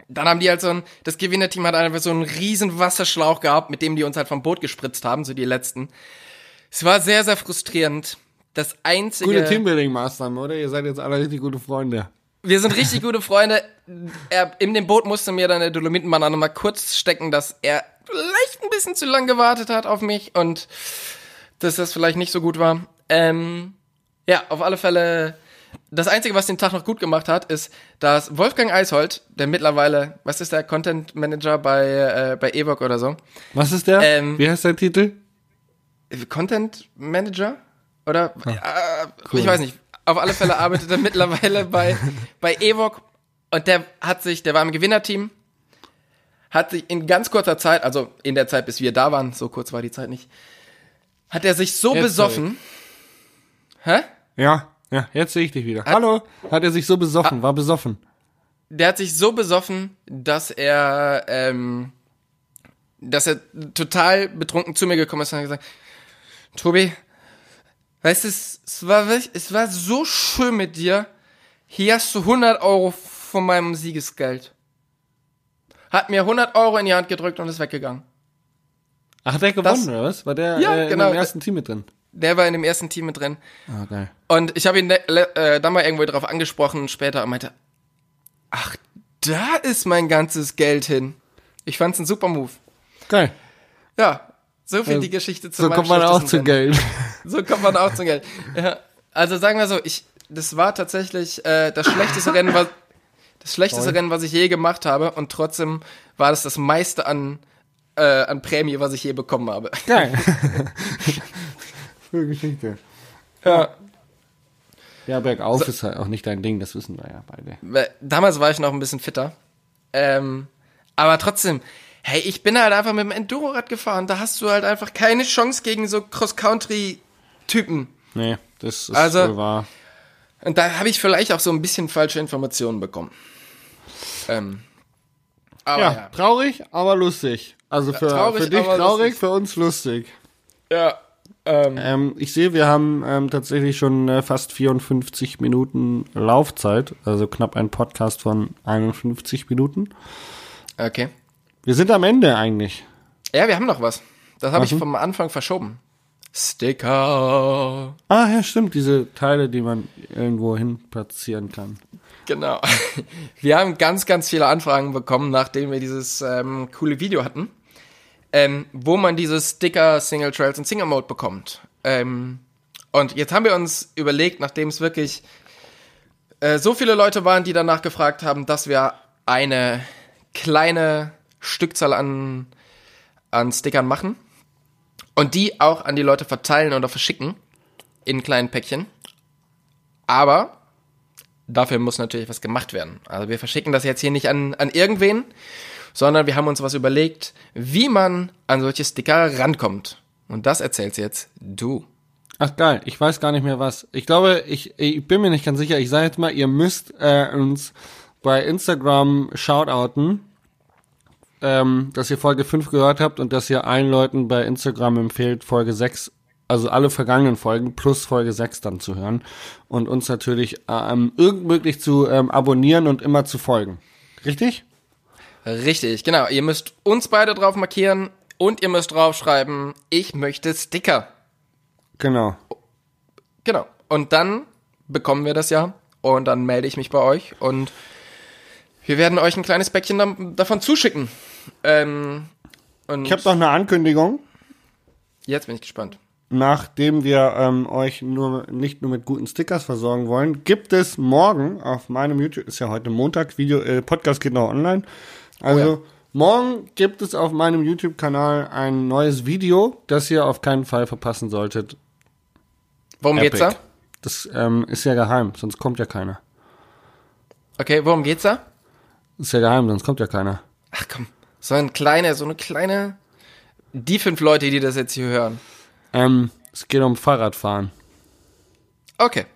dann haben die halt so ein, das Gewinnerteam hat einfach so einen riesen Wasserschlauch gehabt, mit dem die uns halt vom Boot gespritzt haben, so die letzten. Es war sehr, sehr frustrierend. Das einzige. Gute Teambuilding-Maßnahmen, oder? Ihr seid jetzt alle richtig gute Freunde. Wir sind richtig gute Freunde. Er, in dem Boot musste mir dann der Dolomitenmann auch nochmal kurz stecken, dass er vielleicht ein bisschen zu lang gewartet hat auf mich und dass das vielleicht nicht so gut war. Ähm, ja, auf alle Fälle. Das Einzige, was den Tag noch gut gemacht hat, ist, dass Wolfgang Eishold, der mittlerweile, was ist der, Content Manager bei, äh, bei Evoc oder so, Was ist der? Ähm, Wie heißt der Titel? Content Manager? Oder? Äh, Ich weiß nicht. Auf alle Fälle arbeitet er <laughs> mittlerweile bei, bei Evoc und der hat sich, der war im Gewinnerteam, hat sich in ganz kurzer Zeit, also in der Zeit, bis wir da waren, so kurz war die Zeit nicht, hat er sich so Jetzt besoffen. Hä? Ja, ja, jetzt sehe ich dich wieder. Hallo. Hat er sich so besoffen, war besoffen. Der hat sich so besoffen, dass er, ähm, dass er total betrunken zu mir gekommen ist und hat gesagt, Tobi, weißt du, es, es war wirklich, es war so schön mit dir. Hier hast du 100 Euro von meinem Siegesgeld. Hat mir 100 Euro in die Hand gedrückt und ist weggegangen. Ach, hat der gewonnen, Das- oder was? War der Ja, äh, genau. in dem ersten Team mit drin? Der war in dem ersten Team mit drin. Ah, geil. Und ich habe ihn äh, dann mal irgendwo drauf angesprochen später und meinte, ach, da ist mein ganzes Geld hin. Ich fand's ein super Move. Geil. Ja, so viel die Geschichte zu So kommt man auch zu. Geld. <laughs> So kommt man auch zu Geld. Ja, also sagen wir so, ich, das war tatsächlich äh, das schlechteste Rennen, was das schlechteste Toll. Rennen, was ich je gemacht habe, und trotzdem war das das meiste an äh, an Prämie, was ich je bekommen habe. Geil. <laughs> Coole Geschichte. Ja. Ja, bergauf ist halt auch nicht dein Ding, das wissen wir ja beide. Damals war ich noch ein bisschen fitter. Ähm, aber trotzdem, hey, ich bin halt einfach mit dem Endurorad gefahren. Da hast du halt einfach keine Chance gegen so Cross-Country-Typen. Nee, das ist Also- wohl wahr. Und da habe ich vielleicht auch so ein bisschen falsche Informationen bekommen. Ähm, aber Ja, ja. traurig, aber lustig. Also für, traurig, für dich traurig, lustig. für uns lustig. Ja. Ähm, Ähm, ich sehe, wir haben ähm, tatsächlich schon äh, fast 54 Minuten Laufzeit, also knapp ein Podcast von 51 Minuten. okay. Wir sind am Ende eigentlich. Ja, wir haben noch was. Das habe ich denn? vom Anfang verschoben. Sticker. Ah, ja, stimmt, diese Teile, die man irgendwo hin platzieren kann. Genau. <laughs> Wir haben ganz, ganz viele Anfragen bekommen, nachdem wir dieses ähm, coole Video hatten, ähm, wo man diese Sticker, Single Trails und Single Mode bekommt. Ähm, und jetzt haben wir uns überlegt, nachdem es wirklich äh, so viele Leute waren, die danach gefragt haben, dass wir eine kleine Stückzahl an, an Stickern machen und die auch an die Leute verteilen oder verschicken in kleinen Päckchen. Aber dafür muss natürlich was gemacht werden. Also wir verschicken das jetzt hier nicht an, an irgendwen, sondern wir haben uns was überlegt, wie man an solche Sticker rankommt. Und das erzählst jetzt du. Ach geil, ich weiß gar nicht mehr was. Ich glaube, ich, ich bin mir nicht ganz sicher. Ich sage jetzt mal, ihr müsst äh, uns bei Instagram shoutouten, ähm, dass ihr Folge 5 gehört habt und dass ihr allen Leuten bei Instagram empfehlt, Folge 6, also alle vergangenen Folgen plus Folge 6 dann zu hören und uns natürlich ähm, irgend möglich zu ähm, abonnieren und immer zu folgen. Richtig? Richtig, genau. Ihr müsst uns beide drauf markieren und ihr müsst draufschreiben, ich möchte Sticker. Genau. Genau. Und dann bekommen wir das ja und dann melde ich mich bei euch und wir werden euch ein kleines Päckchen davon zuschicken. Ähm, Ich habe noch eine Ankündigung. jetzt bin ich gespannt. Nachdem wir ähm, euch nur nicht nur mit guten Stickers versorgen wollen, gibt es morgen auf meinem YouTube, ist ja heute Montag, Video, äh, Podcast geht noch online. Also Oh ja. morgen gibt es auf meinem YouTube-Kanal ein neues Video, das ihr auf keinen Fall verpassen solltet. Worum geht's da? Das ähm, ist ja geheim, sonst kommt ja keiner. Okay, worum geht's da? Ist ja geheim, sonst kommt ja keiner. Ach komm, so ein kleiner, so eine kleine. Die fünf Leute, die das jetzt hier hören. Ähm, es geht um Fahrradfahren. Okay.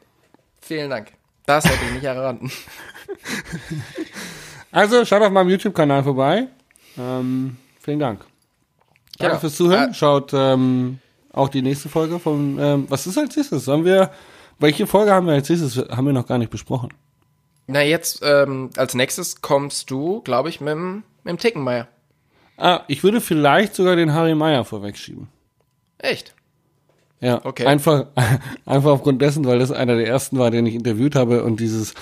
Vielen Dank. Das hätte ich nicht erraten. <laughs> Also schaut auf meinem YouTube-Kanal vorbei. Ähm, vielen Dank. Danke Genau. fürs Zuhören. Äh, Schaut ähm, auch die nächste Folge von. Ähm, was ist als nächstes? Sollen wir? Welche Folge haben wir als nächstes? Haben wir noch gar nicht besprochen. Na, jetzt ähm, als nächstes kommst du, glaube ich, mit dem Tickenmeier. Ah, ich würde vielleicht sogar den Harry Meyer vorwegschieben. Echt? Ja, Okay. Einfach, <laughs> einfach aufgrund dessen, weil das einer der ersten war, den ich interviewt habe und dieses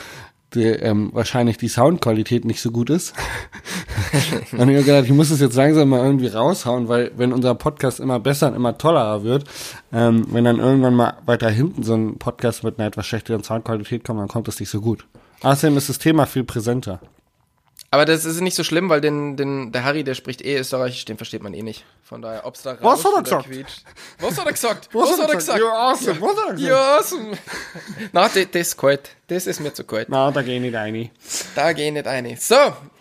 die, ähm, wahrscheinlich die Soundqualität nicht so gut ist. <laughs> und ich habe gedacht, ich muss es jetzt langsam mal irgendwie raushauen, weil wenn unser Podcast immer besser und immer tollerer wird, ähm, wenn dann irgendwann mal weiter hinten so ein Podcast mit einer etwas schlechteren Soundqualität kommt, dann kommt das nicht so gut. Außerdem ist das Thema viel präsenter. Aber das ist nicht so schlimm, weil den, den, der Harry, der spricht eh Österreichisch, den versteht man eh nicht. Von daher, ob's da Was hat er gesagt? quietscht. Was hat er gesagt? <laughs> Was Was, hat er gesagt? You're awesome. Was hat er gesagt? Ja, awesome. <laughs> Na, das, ist kalt. Das ist mir zu kalt. Na, da geh ich nicht rein. Da gehen nicht eine. So,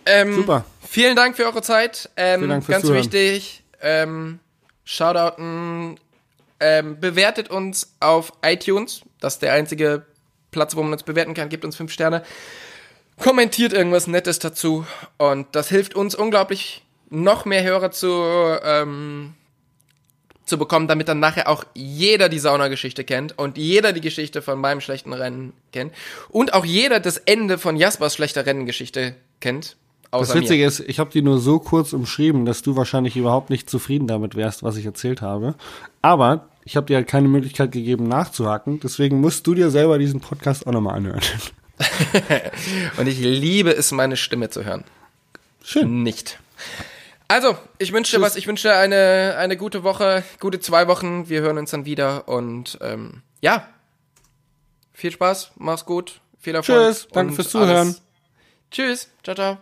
ähm, Super. Vielen Dank für eure Zeit. Ähm, Vielen Dank fürs ganz Zuhören. wichtig, ähm, Shoutouten, ähm, bewertet uns auf iTunes. Das ist der einzige Platz, wo man uns bewerten kann. Gebt uns fünf Sterne. Kommentiert irgendwas Nettes dazu. Und das hilft uns unglaublich, noch mehr Hörer zu, ähm, zu bekommen, damit dann nachher auch jeder die Saunageschichte kennt und jeder die Geschichte von meinem schlechten Rennen kennt und auch jeder das Ende von Jaspers schlechter Rennengeschichte kennt. Das Außer mir. Witzige ist, ich habe die nur so kurz umschrieben, dass du wahrscheinlich überhaupt nicht zufrieden damit wärst, was ich erzählt habe. Aber ich habe dir halt keine Möglichkeit gegeben, nachzuhaken. Deswegen musst du dir selber diesen Podcast auch nochmal anhören. <laughs> Und ich liebe es, meine Stimme zu hören. Schön. Nicht. Also, ich wünsche dir was. Ich wünsche dir eine, eine gute Woche, gute zwei Wochen. Wir hören uns dann wieder. Und ähm, ja, viel Spaß, mach's gut, viel Erfolg. Tschüss, danke fürs Zuhören. alles. Tschüss, ciao, ciao.